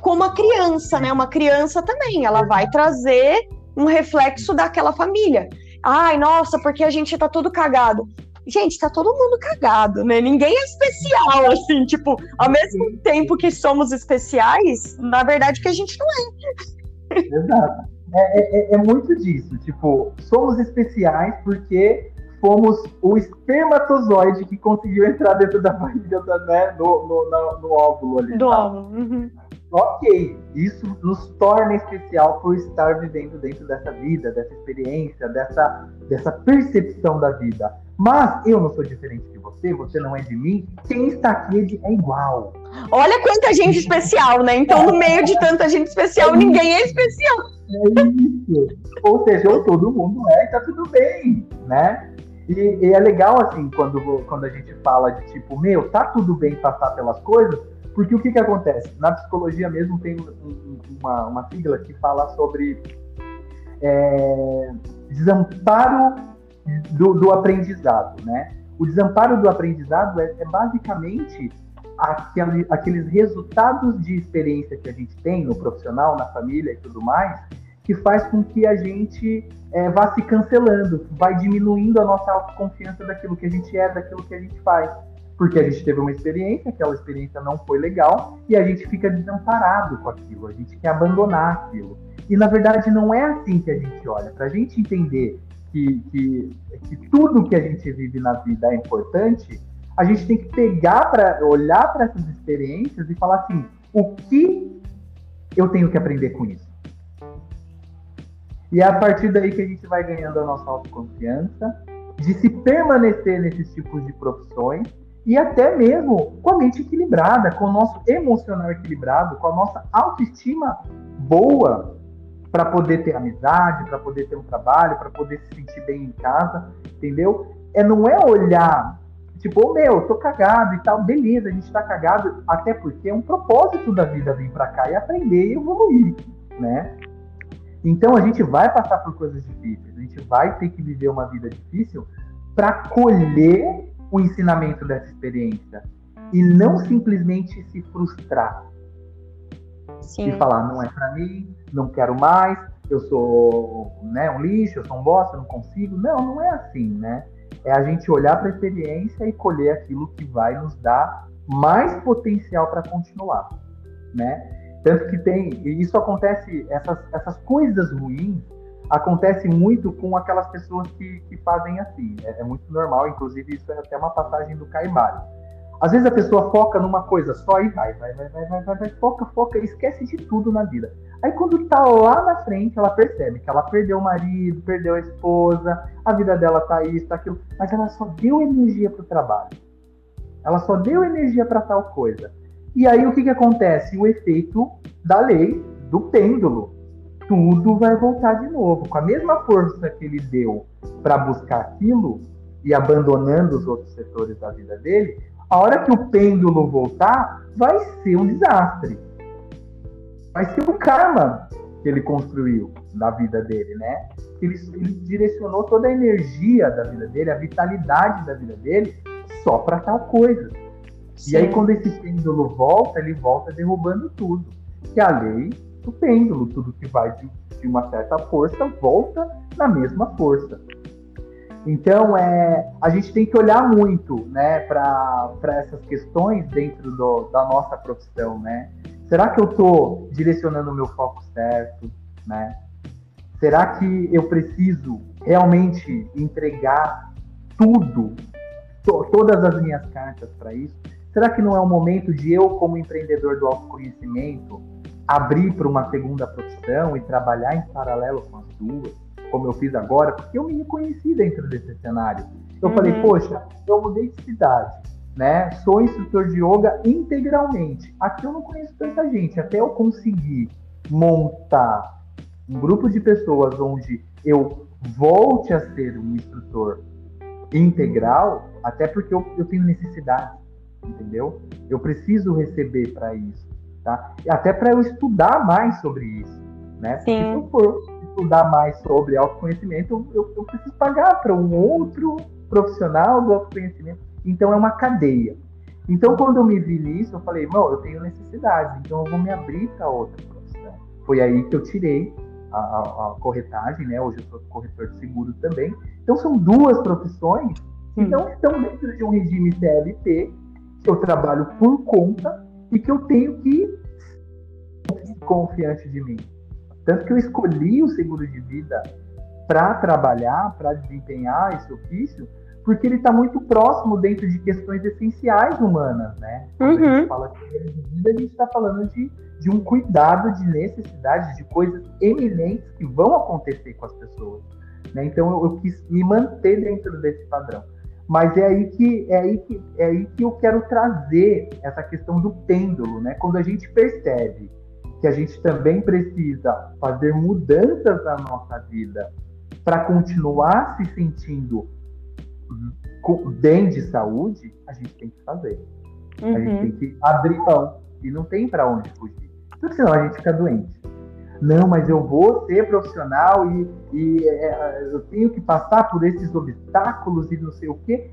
como a criança, né? Uma criança também, ela vai trazer um reflexo daquela família. Ai, nossa, porque a gente tá todo cagado. Gente, tá todo mundo cagado, né? Ninguém é especial, assim, tipo, ao mesmo tempo que somos especiais, na verdade que a gente não é. Exato. É, é, é muito disso, tipo, somos especiais porque fomos o espermatozoide que conseguiu entrar dentro da família, né, no, no, no, no óvulo ali. Do óvulo. Uhum ok, isso nos torna especial por estar vivendo dentro dessa vida, dessa experiência, dessa, dessa percepção da vida. Mas eu não sou diferente de você, você não é de mim, quem está aqui é igual. Olha quanta gente especial, né? Então, no meio de tanta gente especial, ninguém é especial. É isso. Ou seja, ou todo mundo é e tá tudo bem, né? E, e, é legal, assim, quando, quando a gente fala de tipo, meu, tá tudo bem passar pelas coisas, porque o que, que acontece? Na psicologia mesmo tem uma, uma sigla que fala sobre é, desamparo do, do, aprendizado, né? O desamparo do aprendizado é, é basicamente aquele, aqueles resultados de experiência que a gente tem no profissional, na família e tudo mais, que faz com que a gente é, vá se cancelando, vai diminuindo a nossa autoconfiança daquilo que a gente é, daquilo que a gente faz porque a gente teve uma experiência, aquela experiência não foi legal, e a gente fica desamparado com aquilo, a gente quer abandonar aquilo. E na verdade não é assim que a gente olha. Para a gente entender que, que, que tudo que a gente vive na vida é importante, a gente tem que pegar para olhar para essas experiências e falar assim: o que eu tenho que aprender com isso? E é a partir daí que a gente vai ganhando a nossa autoconfiança, de se permanecer nesses tipos de profissões e até mesmo com a mente equilibrada, com o nosso emocional equilibrado, com a nossa autoestima boa para poder ter amizade, para poder ter um trabalho, para poder se sentir bem em casa, entendeu? É não é olhar tipo, oh, meu, tô cagado e tal, beleza, a gente tá cagado, até porque é um propósito da vida vir para cá e aprender e evoluir, né? Então a gente vai passar por coisas difíceis, a gente vai ter que viver uma vida difícil para colher o ensinamento dessa experiência e não simplesmente se frustrar Sim. e falar não é para mim, não quero mais, eu sou né, um lixo, eu sou um bosta, eu não consigo. Não, não é assim, né? É a gente olhar para a experiência e colher aquilo que vai nos dar mais potencial para continuar, né? Tanto que tem, e isso acontece, essas, essas coisas ruins acontece muito com aquelas pessoas que, que fazem assim. É, é, muito normal, inclusive isso é até uma passagem do Caibário. Às vezes a pessoa foca numa coisa só e vai, vai, vai, vai, vai, vai, vai foca, foca, esquece de tudo na vida. Aí quando tá lá na frente, ela percebe que ela perdeu o marido, perdeu a esposa, a vida dela tá isso, tá aquilo, mas ela só deu energia pro trabalho. Ela só deu energia para tal coisa. E aí o que que acontece? O efeito da lei do pêndulo tudo vai voltar de novo. Com a mesma força que ele deu para buscar aquilo e abandonando os outros setores da vida dele, a hora que o pêndulo voltar, vai ser um desastre. Vai ser o karma que ele construiu na vida dele, né? Ele, ele direcionou toda a energia da vida dele, a vitalidade da vida dele, só para tal coisa. Sim. E aí, quando esse pêndulo volta, ele volta derrubando tudo. Que a lei do pêndulo. Tudo que vai de, de uma certa força volta na mesma força. Então, é, a gente tem que olhar muito né, para essas questões dentro do, da nossa profissão. Né? Será que eu estou direcionando o meu foco certo? Né? Será que eu preciso realmente entregar tudo, to, todas as minhas cartas para isso? Será que não é o momento de eu, como empreendedor do autoconhecimento, abrir para uma segunda profissão e trabalhar em paralelo com as duas, como eu fiz agora, porque eu me reconheci dentro desse cenário. Eu uhum. falei, poxa, eu mudei de cidade, né? Sou instrutor de yoga integralmente. Aqui eu não conheço tanta gente. Até eu conseguir montar um grupo de pessoas onde eu volte a ser um instrutor integral, até porque eu, eu tenho necessidade, entendeu? Eu preciso receber para isso. Tá? Até para eu estudar mais sobre isso. Né? Se eu for estudar mais sobre autoconhecimento, eu, eu preciso pagar para um outro profissional do autoconhecimento. Então é uma cadeia. Então, quando eu me vi nisso, eu falei, não, eu tenho necessidade, então eu vou me abrir para outra profissão. Foi aí que eu tirei a, a, a, corretagem, né? Hoje eu sou corretor de seguro também. Então, são duas profissões que não estão dentro de um regime CLT, que eu trabalho por conta e que eu tenho que confiante de mim. Tanto que eu escolhi o seguro de vida para trabalhar, para desempenhar esse ofício, porque ele está muito próximo dentro de questões essenciais humanas, né? Quando uhum. a gente fala de seguro de vida, a gente está falando de, de um cuidado de necessidades, de coisas eminentes que vão acontecer com as pessoas. Né? Então eu, eu quis me manter dentro desse padrão. Mas é aí que é aí que é aí que eu quero trazer essa questão do pêndulo, né? Quando a gente percebe que a gente também precisa fazer mudanças na nossa vida para continuar se sentindo bem de saúde, a gente tem que fazer. Uhum. A gente uhum. tem que abrir mão e não tem para onde fugir. Porque senão a gente fica doente não, mas eu vou ser profissional e, e é, eu tenho que passar por esses obstáculos e não sei o quê.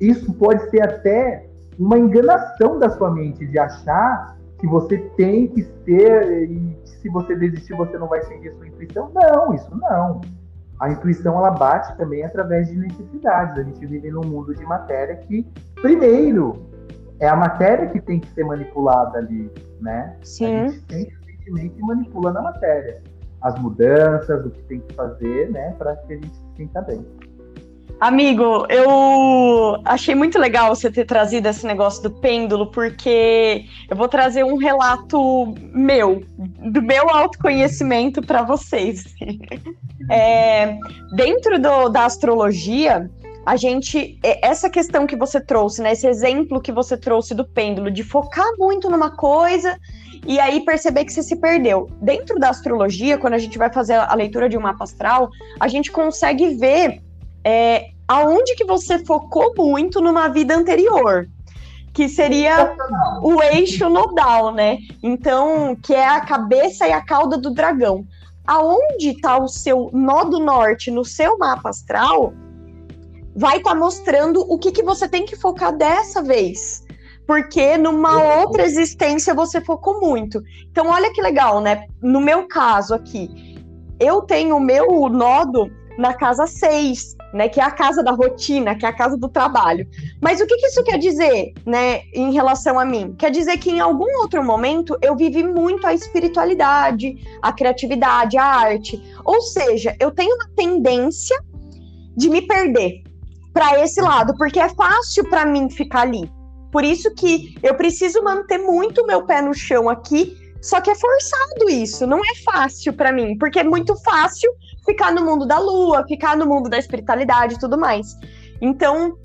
Isso pode ser até uma enganação da sua mente de achar que você tem que ser e se você desistir você não vai seguir a sua intuição. Não, isso não. A intuição ela bate também através de necessidades. A gente vive num mundo de matéria que, primeiro, é a matéria que tem que ser manipulada ali, né? Sim. A gente tem simplesmente manipula na matéria. as mudanças, o que tem que fazer, né, para que a gente se sinta bem. Amigo, eu achei muito legal você ter trazido esse negócio do pêndulo, porque eu vou trazer um relato meu, do meu autoconhecimento para vocês. É, dentro do, da astrologia, a gente. Essa questão que você trouxe, né? Esse exemplo que você trouxe do pêndulo, de focar muito numa coisa e aí perceber que você se perdeu. Dentro da astrologia, quando a gente vai fazer a leitura de um mapa astral, a gente consegue ver é, aonde que você focou muito numa vida anterior, que seria o eixo nodal, né? Então, que é a cabeça e a cauda do dragão. Aonde está o seu nó do norte no seu mapa astral, vai estar tá mostrando o que, que você tem que focar dessa vez. Porque numa outra existência você focou muito. Então, olha que legal, né? No meu caso aqui, eu tenho o meu nodo na casa 6, né, que é a casa da rotina, que é a casa do trabalho. Mas o que, que, isso quer dizer, né, em relação a mim? Quer dizer que em algum outro momento eu vivi muito a espiritualidade, a criatividade, a arte. Ou seja, eu tenho uma tendência de me perder para esse lado, porque é fácil para mim ficar ali. Por isso que eu preciso manter muito meu pé no chão aqui, só que é forçado isso, não é fácil para mim, porque é muito fácil ficar no mundo da lua, ficar no mundo da espiritualidade e tudo mais. Então,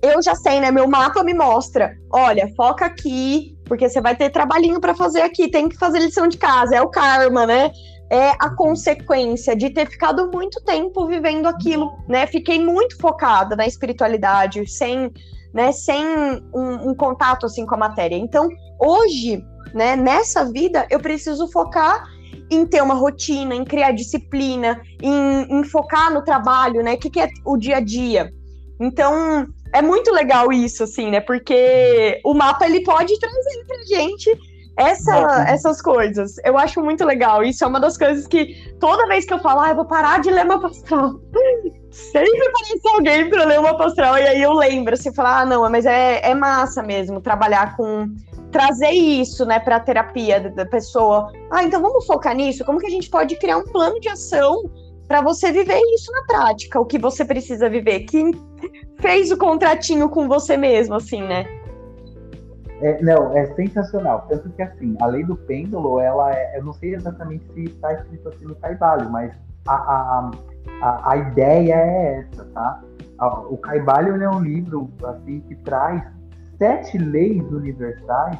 eu já sei, né? Meu mapa me mostra: olha, foca aqui, porque você vai ter trabalhinho para fazer aqui, tem que fazer lição de casa, é o karma, né? É a consequência de ter ficado muito tempo vivendo aquilo, né? Fiquei muito focada na espiritualidade, sem, né, sem um, um contato assim com a matéria. Então, hoje, né, nessa vida, eu preciso focar em ter uma rotina, em criar disciplina, em, em focar no trabalho, né? O que, que é o dia a dia? Então, é muito legal isso, assim, né? Porque o mapa ele pode trazer pra gente essa, essas coisas. Eu acho muito legal. Isso é uma das coisas que toda vez que eu falo, ah, eu vou parar de ler mapa astral. Sempre aparece alguém para ler mapa astral. E aí eu lembro, assim, falar, ah, não, mas é, é massa mesmo trabalhar com trazer isso, né, para a terapia da pessoa. Ah, então vamos focar nisso. Como que a gente pode criar um plano de ação para você viver isso na prática, o que você precisa viver? Que fez o contratinho com você mesmo, assim, né? É, não, é sensacional. Tanto que, assim, a lei do pêndulo, ela é, eu não sei exatamente se está escrito assim no Caibalho, mas a, a, a, a, ideia é essa, tá? O Caibalho é um livro, assim, que traz sete leis universais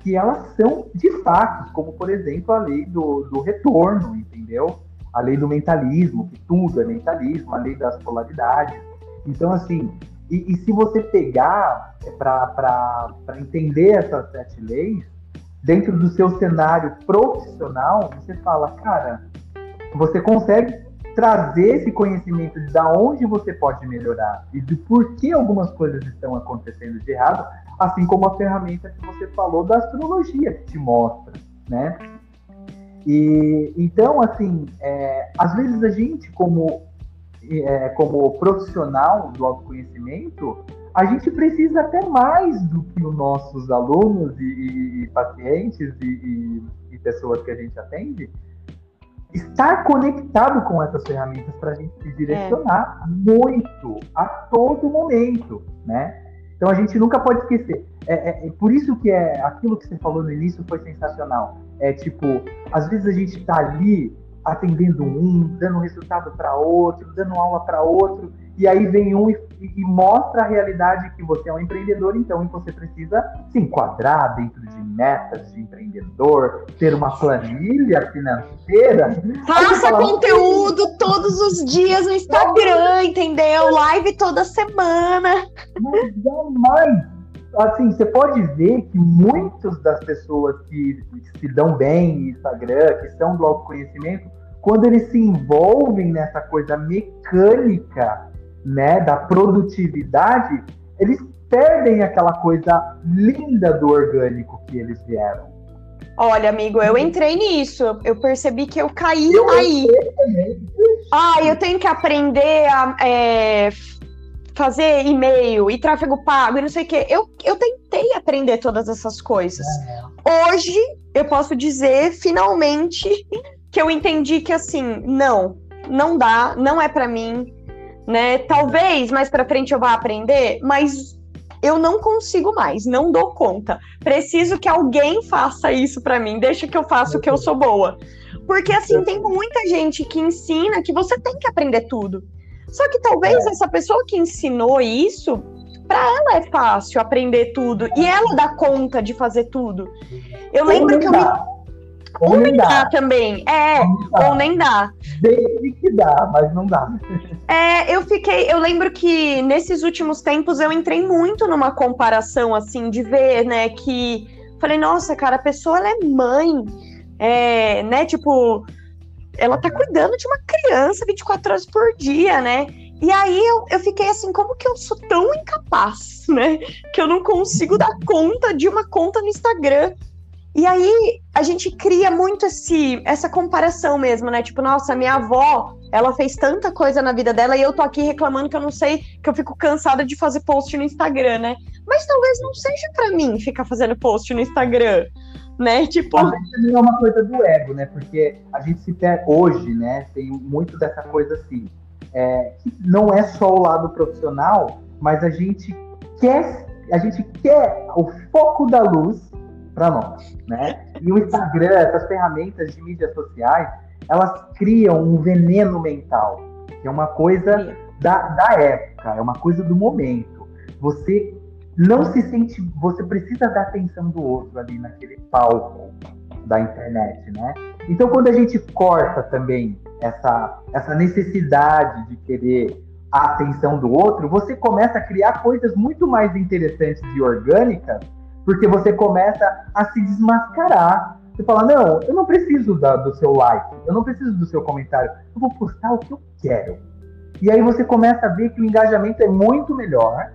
que elas são de fato, como por exemplo a lei do, do retorno, entendeu? A lei do mentalismo, que tudo é mentalismo, a lei das polaridades. Então, assim, e, e se você pegar é, para entender essas sete leis, dentro do seu cenário profissional, você fala, cara, você consegue trazer esse conhecimento de da onde você pode melhorar e de por que algumas coisas estão acontecendo de errado, assim como a ferramenta que você falou da astrologia que te mostra, né? E então, assim, é, às vezes a gente, como é, como profissional do autoconhecimento, a gente precisa até mais do que os nossos alunos e, e, e pacientes e, e pessoas que a gente atende, estar conectado com essas ferramentas para a gente se direcionar é. muito a todo momento, né? Então a gente nunca pode esquecer. É, é, é, por isso que é aquilo que você falou no início foi sensacional. É tipo, às vezes a gente está ali atendendo um, dando resultado para outro, dando aula para outro, e aí vem um e, e, mostra a realidade que você é um empreendedor, então você precisa se enquadrar dentro de metas de empreendedor, ter uma planilha financeira. Faça conteúdo todos os dias no Instagram, entendeu? Live toda semana. Mas jamais assim, você pode ver que muitas das pessoas que se dão bem no Instagram, que são do autoconhecimento, quando eles se envolvem nessa coisa mecânica, né, da produtividade, eles perdem aquela coisa linda do orgânico que eles vieram. Olha, amigo, eu entrei nisso. Eu percebi que eu caí eu aí. Ah, eu tenho que aprender a é, fazer e-mail e tráfego pago e não sei o quê. Eu, eu tentei aprender todas essas coisas. É. Hoje, eu posso dizer, finalmente, que eu entendi que assim, não, não dá, não é para mim, né? Talvez mais para frente eu vá aprender, mas eu não consigo mais, não dou conta. Preciso que alguém faça isso para mim, deixa que eu faça o que eu sou boa. Porque assim, tem muita gente que ensina que você tem que aprender tudo. Só que talvez é. essa pessoa que ensinou isso, para ela é fácil aprender tudo e ela dá conta de fazer tudo. Eu lembro que eu me ou, ou nem dá. dá. também. É, ou nem dá. Desde que dá, mas não dá. É, eu fiquei. Eu lembro que nesses últimos tempos eu entrei muito numa comparação, assim, de ver, né, que. Falei, nossa, cara, a pessoa ela é mãe. É, né, tipo. Ela tá cuidando de uma criança 24 horas por dia, né? E aí eu, eu fiquei assim, como que eu sou tão incapaz, né? Que eu não consigo dar conta de uma conta no Instagram. E aí a gente cria muito esse, essa comparação mesmo, né? Tipo, nossa, minha avó, ela fez tanta coisa na vida dela e eu tô aqui reclamando que eu não sei, que eu fico cansada de fazer post no Instagram, né? Mas talvez não seja para mim ficar fazendo post no Instagram, né? Tipo. Vezes é uma coisa do ego, né? Porque a gente se pega hoje, né? Tem muito dessa coisa assim. É, não é só o lado profissional, mas a gente quer, a gente quer o foco da luz para nós, né? E o Instagram, essas ferramentas de mídias sociais, elas criam um veneno mental, que é uma coisa da, da época, é uma coisa do momento. Você não se sente, você precisa da atenção do outro ali naquele palco da internet, né? Então, quando a gente corta também essa, essa necessidade de querer a atenção do outro, você começa a criar coisas muito mais interessantes e orgânicas porque você começa a se desmascarar. Você fala, não, eu não preciso da, do seu like, eu não preciso do seu comentário, eu vou postar o que eu quero. E aí você começa a ver que o engajamento é muito melhor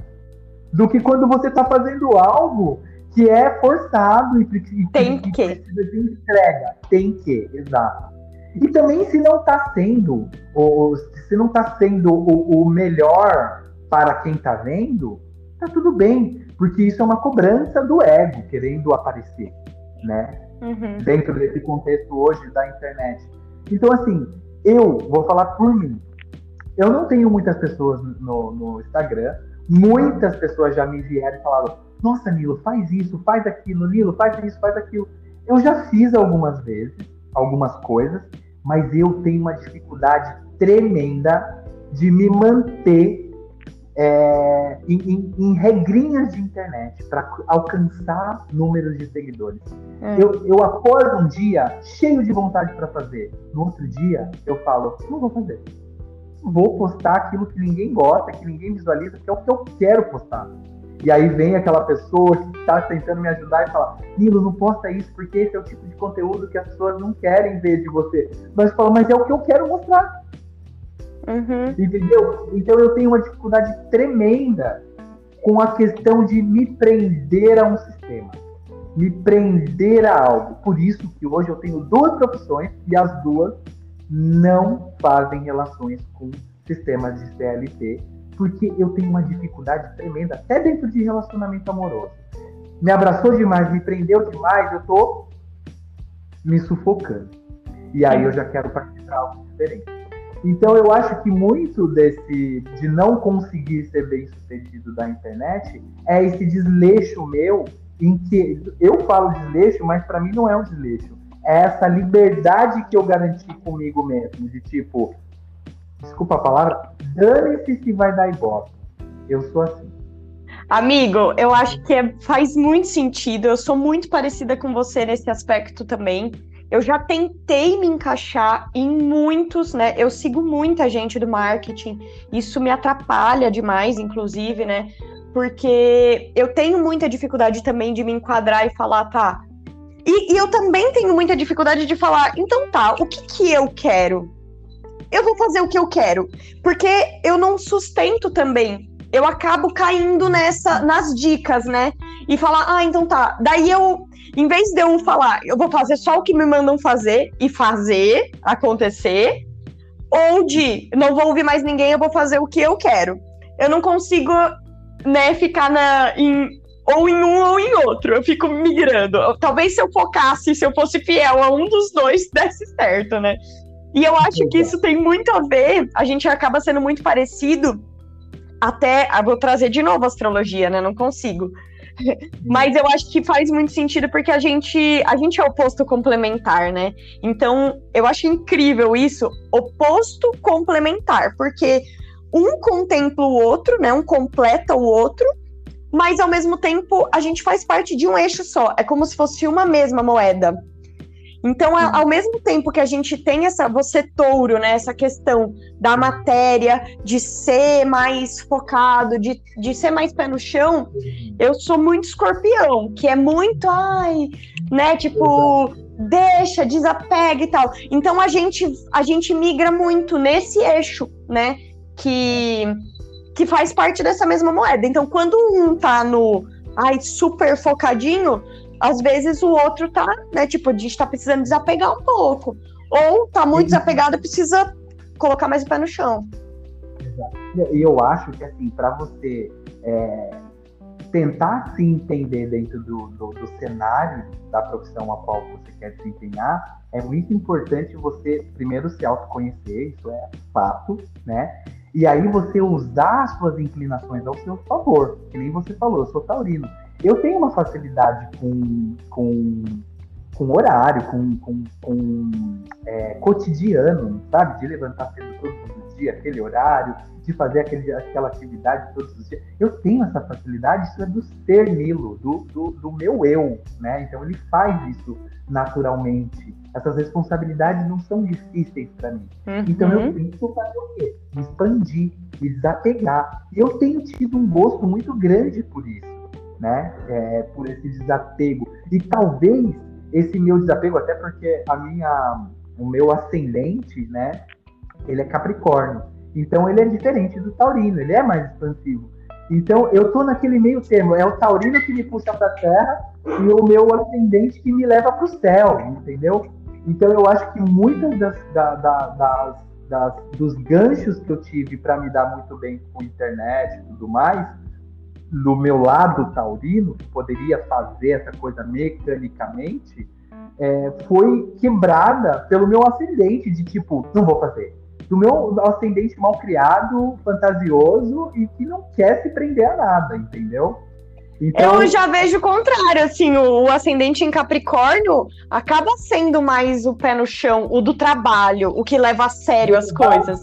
do que quando você está fazendo algo que é forçado e, e, tem que. precisa de entrega. Tem que, exato. E também se não está sendo, ou se não está sendo o, o melhor para quem está vendo, tá tudo bem porque isso é uma cobrança do ego querendo aparecer, né? Uhum. Dentro desse contexto hoje da internet. Então, assim, eu vou falar por mim. Eu não tenho muitas pessoas no, no Instagram. Muitas pessoas já me vieram e falaram: Nossa, Nilo, faz isso, faz aquilo, Nilo, faz isso, faz aquilo. Eu já fiz algumas vezes, algumas coisas, mas eu tenho uma dificuldade tremenda de me manter é, em, em, regrinhas de internet para alcançar números de seguidores. É. Eu, eu acordo um dia cheio de vontade para fazer. No outro dia, eu falo, não vou fazer. Vou postar aquilo que ninguém gosta, que ninguém visualiza, que é o que eu quero postar. E aí vem aquela pessoa que está tentando me ajudar e fala: Nilo, não posta isso, porque esse é o tipo de conteúdo que as pessoas não querem ver de você. Mas eu falo, mas é o que eu quero mostrar. Uhum. Entendeu? Então eu tenho uma dificuldade tremenda com a questão de me prender a um sistema, me prender a algo. Por isso que hoje eu tenho duas profissões e as duas não fazem relações com sistemas de CLT, porque eu tenho uma dificuldade tremenda, até dentro de relacionamento amoroso. Me abraçou demais, me prendeu demais, eu tô me sufocando. E aí eu já quero participar algo diferente. Então eu acho que muito desse de não conseguir ser bem sucedido da internet é esse desleixo meu em que eu falo desleixo, mas para mim não é um desleixo. É essa liberdade que eu garanti comigo mesmo, de tipo, desculpa a palavra, dane-se se vai dar ibope. Eu sou assim. Amigo, eu acho que é, faz muito sentido. Eu sou muito parecida com você nesse aspecto também. Eu já tentei me encaixar em muitos, né? Eu sigo muita gente do marketing, isso me atrapalha demais, inclusive, né? Porque eu tenho muita dificuldade também de me enquadrar e falar, tá. E, e eu também tenho muita dificuldade de falar, então tá, o que que eu quero? Eu vou fazer o que eu quero, porque eu não sustento também eu acabo caindo nessa nas dicas, né? E falar, ah, então tá. Daí eu em vez de eu falar, eu vou fazer só o que me mandam fazer e fazer acontecer, ou de não vou ouvir mais ninguém, eu vou fazer o que eu quero. Eu não consigo, né, ficar na, em, ou em um ou em outro. Eu fico migrando. Talvez se eu focasse, se eu fosse fiel a um dos dois, desse certo, né? E eu acho que isso tem muito a ver, a gente acaba sendo muito parecido, até, eu vou trazer de novo a astrologia, né? Não consigo. Mas eu acho que faz muito sentido porque a gente, a gente é oposto complementar, né? Então, eu acho incrível isso, oposto complementar, porque um contempla o outro, né? Um completa o outro, mas ao mesmo tempo a gente faz parte de um eixo só. É como se fosse uma mesma moeda. Então, ao mesmo tempo que a gente tem essa, você touro, né, essa questão da matéria, de ser mais focado, de, de ser mais pé no chão, eu sou muito escorpião, que é muito, ai, né, tipo, deixa, desapega e tal. Então, a gente, a gente migra muito nesse eixo, né, que, que faz parte dessa mesma moeda. Então, quando um tá no, ai, super focadinho, às vezes o outro tá, né? Tipo, a gente tá precisando desapegar um pouco. Ou tá muito desapegado e precisa colocar mais o pé no chão. Exato. E eu acho que, assim, para você é, tentar se entender dentro do, do, do, cenário da profissão a qual você quer desempenhar, é muito importante você primeiro se autoconhecer, isso é fato, né? E aí você usar as suas inclinações ao seu favor, que nem você falou, eu sou taurino. Eu tenho uma facilidade com, com, com horário, com, com, com é, cotidiano, sabe? De levantar cedo todos os dias, aquele horário, de fazer aquele, aquela atividade todos os dias. Eu tenho essa facilidade, isso é do ser Nilo, do, do, do meu eu, né? Então ele faz isso naturalmente. Essas responsabilidades não são difíceis para mim. Uhum. Então eu tento fazer o quê? Me expandir, me desapegar. E eu tenho tido um gosto muito grande por isso né? É, por esse desapego. E talvez esse meu desapego, até porque a minha, o meu ascendente, né? Ele é Capricórnio. Então ele é diferente do Taurino, ele é mais expansivo. Então eu tô naquele meio termo, é o Taurino que me puxa para a terra e o meu ascendente que me leva para o céu, entendeu? Então eu acho que muitas das, da, da, das, das, dos ganchos que eu tive para me dar muito bem com internet e tudo mais, do meu lado taurino, que poderia fazer essa coisa mecanicamente, é, foi quebrada pelo meu ascendente de tipo, não vou fazer. Do meu ascendente mal criado, fantasioso e que não quer se prender a nada, entendeu? Então... Eu já vejo o contrário, assim, o, o, ascendente em Capricórnio acaba sendo mais o pé no chão, o do trabalho, o que leva a sério as coisas.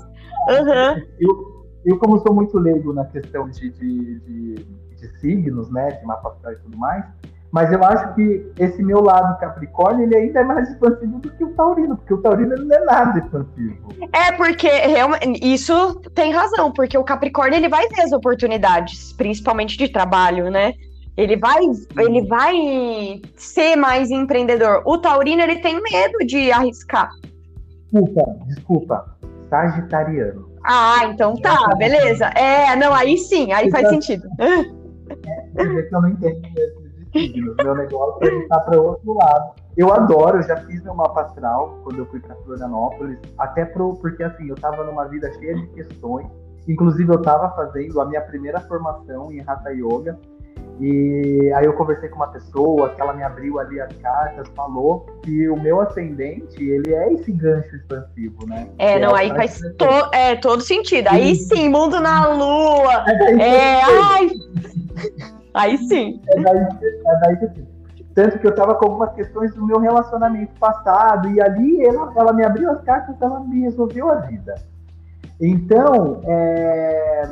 Uhum. Eu, eu, como sou muito leigo na questão de, de, de, de signos, né, de mapa astral e tudo mais, mas eu acho que esse meu lado Capricórnio, ele ainda é mais expansivo do que o Taurino, porque o Taurino não é nada expansivo. É, porque isso tem razão, porque o Capricórnio, ele vai ver as oportunidades, principalmente de trabalho, né? Ele vai, ele vai ser mais empreendedor. O Taurino, ele tem medo de arriscar. Desculpa, desculpa. Sagitariano. Ah, então tá, beleza. É, não, aí sim, aí faz sentido. É que eu não entendo signos. Meu negócio é estar para outro lado. Eu adoro, eu já fiz meu mapa astral quando eu fui para Florianópolis, até pro, porque assim, eu estava numa vida cheia de questões. Inclusive, eu estava fazendo a minha primeira formação em Hatha Yoga e aí eu conversei com uma pessoa que ela me abriu ali as cartas, falou que o meu ascendente, ele é esse gancho expansivo, né? É, que não, é aí faz to é, todo sentido. Aí sim, mundo na lua. É, é ai. aí sim. É daí, é daí que tanto que eu tava com algumas questões do meu relacionamento passado, e ali ela, ela me abriu as cartas, ela me resolveu a vida. Então, é,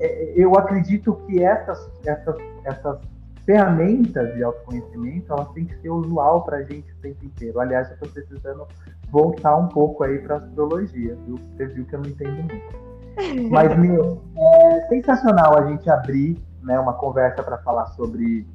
é, eu acredito que essas, essas, essas ferramentas de autoconhecimento, elas têm que ser usual para a gente o tempo inteiro. Aliás, eu estou precisando voltar um pouco aí para astrologia, viu? Você viu que eu não entendo muito. Mas, meu, é sensacional a gente abrir né, uma conversa para falar sobre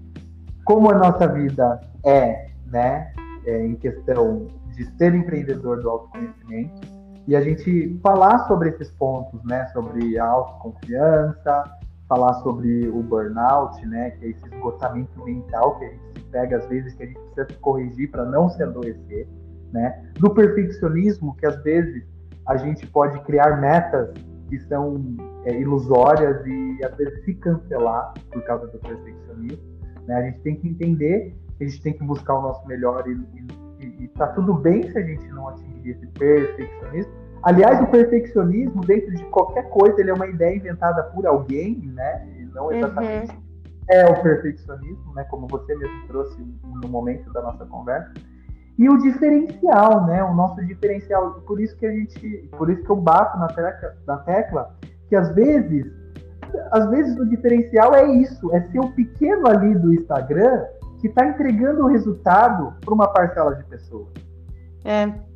como a nossa vida é, né, é, em questão de ser empreendedor do autoconhecimento e a gente falar sobre esses pontos, né, sobre a autoconfiança, falar sobre o burnout, né, que é esse esgotamento mental que a gente se pega às vezes que a gente precisa se corrigir para não se adoecer, né, do perfeccionismo que às vezes a gente pode criar metas que são é, ilusórias e às vezes se cancelar por causa do perfeccionismo. Né? A gente tem que entender que a gente tem que buscar o nosso melhor e, e, e tá tudo bem se a gente não atingir esse perfeccionismo. Aliás, o perfeccionismo, dentro de qualquer coisa, ele é uma ideia inventada por alguém, né? E não uhum. exatamente uhum. é o perfeccionismo, né? Como você mesmo trouxe no momento da nossa conversa. E o diferencial, né? O noso diferencial. Por isso que a gente. Por isso que eu bato na tecla, na tecla que às vezes. Às vezes o diferencial é isso, é ser o pequeno ali do Instagram que está entregando o resultado para uma parcela de pessoas. É.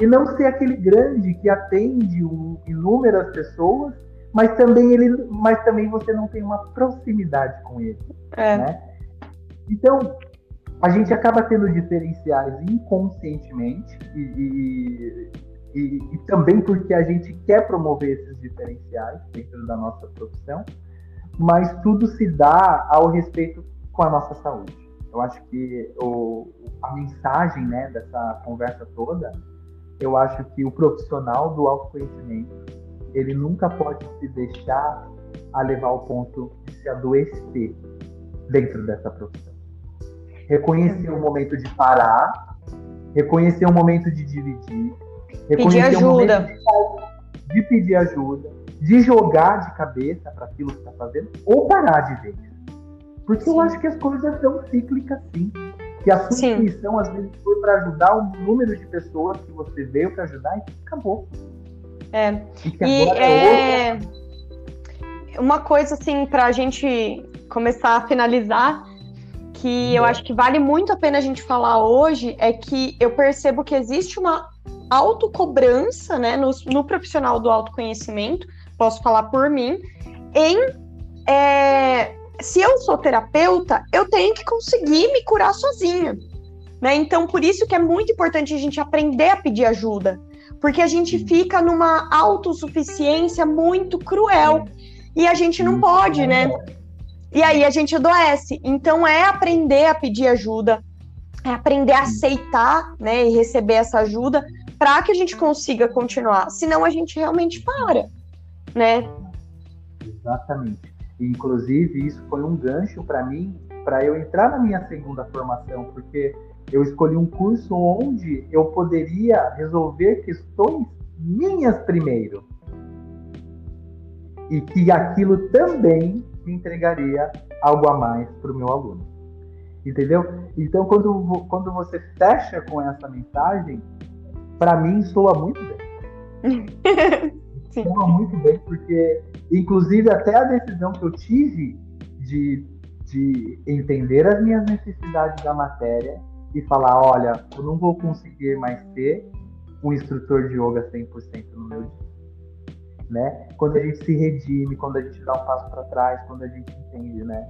E não ser aquele grande que atende um, inúmeras pessoas, mas também ele, mas também você não tem uma proximidade com ele. É. Né? Então, a gente acaba tendo diferenciais inconscientemente e, e, e, e, também porque a gente quer promover esses diferenciais dentro da nossa profissão, mas tudo se dá ao respeito com a nossa saúde. Eu acho que o, a mensagem né, dessa conversa toda, eu acho que o profissional do autoconhecimento, ele nunca pode se deixar a levar ao ponto de se adoecer dentro dessa profissão. Reconhecer o momento de parar, reconhecer o momento de dividir, pedir ajuda. De, de pedir ajuda, de jogar de cabeça para aquilo que está fazendo, ou parar de ver. Porque sim. eu acho que as coisas são cíclicas, sim. Que a sua intuição, às vezes, foi para ajudar o número de pessoas que você veio para ajudar e acabou. É. E, e é... é uma coisa, assim, para a gente começar a finalizar, que eu acho que vale muito a pena a gente falar hoje, é que eu percebo que existe uma autocobrança, né, no, no profissional do autoconhecimento, posso falar por mim, em é, se eu sou terapeuta, eu tenho que conseguir me curar sozinha. Né? Então, por isso que é muito importante a gente aprender a pedir ajuda. Porque a gente fica numa autossuficiência muito cruel. E a gente não pode, né? E aí a gente adoece. Então é aprender a pedir ajuda, é aprender a aceitar, né, e receber essa ajuda para que a gente consiga continuar. Senão a gente realmente para, né? Exatamente. Inclusive, isso foi um gancho para mim, para eu entrar na minha segunda formação, porque eu escolhi um curso onde eu poderia resolver questões minhas primeiro. E que aquilo também me entregaria algo a mais para o meu aluno. Entendeu? Então, quando, quando você fecha com essa mensagem, para mim soa muito bem. soa muito bem, porque Inclusive, até a decisão que eu tive de, de entender as minhas necessidades da matéria e falar: olha, eu não vou conseguir mais ser um instrutor de yoga 100% no meu dia. Né? Quando a gente se redime, quando a gente dá um passo para trás, quando a gente entende, né?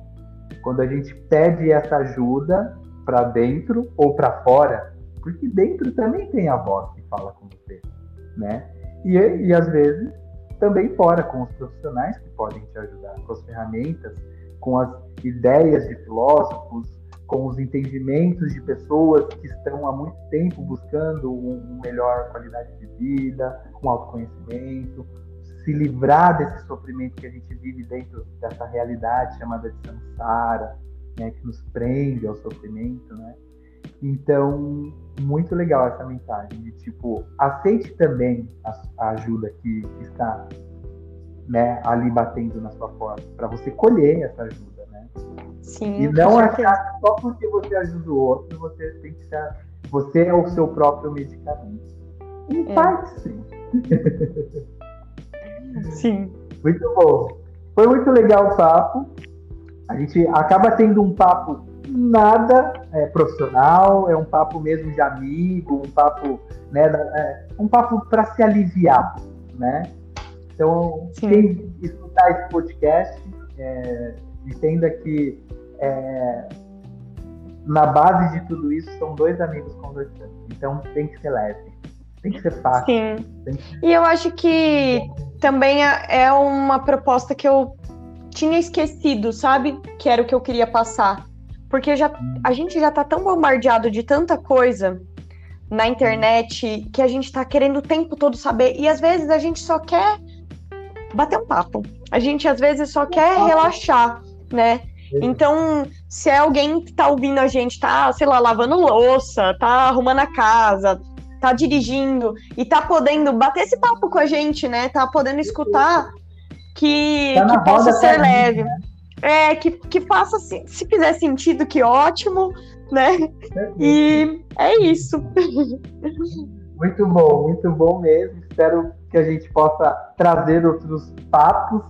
Quando a gente pede essa ajuda para dentro ou para fora, porque dentro também tem a voz que fala com você, né? E, e às vezes também fora com os profissionais que podem te ajudar, com as ferramentas, com as ideias de filósofos, com os entendimentos de pessoas que estão há muito tempo buscando uma melhor qualidade de vida, um autoconhecimento, se livrar desse sofrimento que a gente vive dentro dessa realidade chamada de samsara, né, que nos prende ao sofrimento, né? Então, muito legal essa mensagem de tipo, aceite também a, a ajuda que, que, está né, ali batendo na sua porta, para você colher essa ajuda, né? Sim. E não achar que só porque você ajuda o outro, você tem que ser. Você é o seu próprio medicamento. Em é. parte, sim. sim. Muito bom. Foi muito legal o papo. A gente acaba tendo um papo nada é, profissional, é um papo mesmo de amigo, um papo, né, é, um papo para se aliviar, né? Então, Sim. quem escutar esse podcast, é, entenda que é, na base de tudo isso são dois amigos conversando. Então, tem que ser leve, tem que ser fácil. Sim. Que... E eu acho que também é, é uma proposta que eu tinha esquecido, sabe? Que era o que eu queria passar porque já, a gente já tá tão bombardeado de tanta coisa na internet que a gente tá querendo o tempo todo saber. E às vezes a gente só quer bater um papo. A gente às vezes só quer relaxar, né? Então, se é alguém que tá ouvindo a gente, tá, sei lá, lavando louça, tá arrumando a casa, tá dirigindo e tá podendo bater esse papo com a gente, né? Tá podendo escutar que, tá que possa ser leve. Né? É, que, que faça, se, se fizer sentido, que ótimo, né? E é isso. Muito bom, muito bom mesmo. Espero que a gente possa trazer outros papos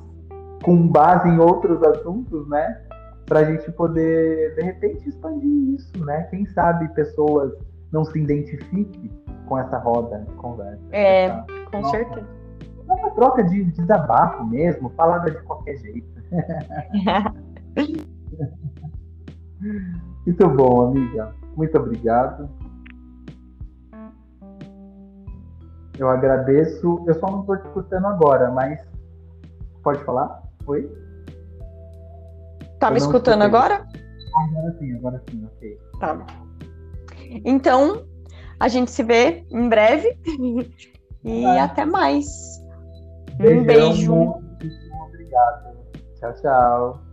com base em outros assuntos, né? Para a gente poder, de repente, expandir isso, né? Quem sabe pessoas não se identifiquem com essa roda de conversa. É, essa, com nossa, certeza. Uma troca de desabafo mesmo, falada de qualquer jeito. Muito bom, amiga. Muito obrigado. Eu agradeço. Eu só não estou te escutando agora, mas pode falar? Oi? Tá me escutando agora? Agora sim, agora sim, ok. Tá. Então, a gente se vê em breve. e até mais. Beijão, um beijo. Muito obrigado. Tchau, tchau.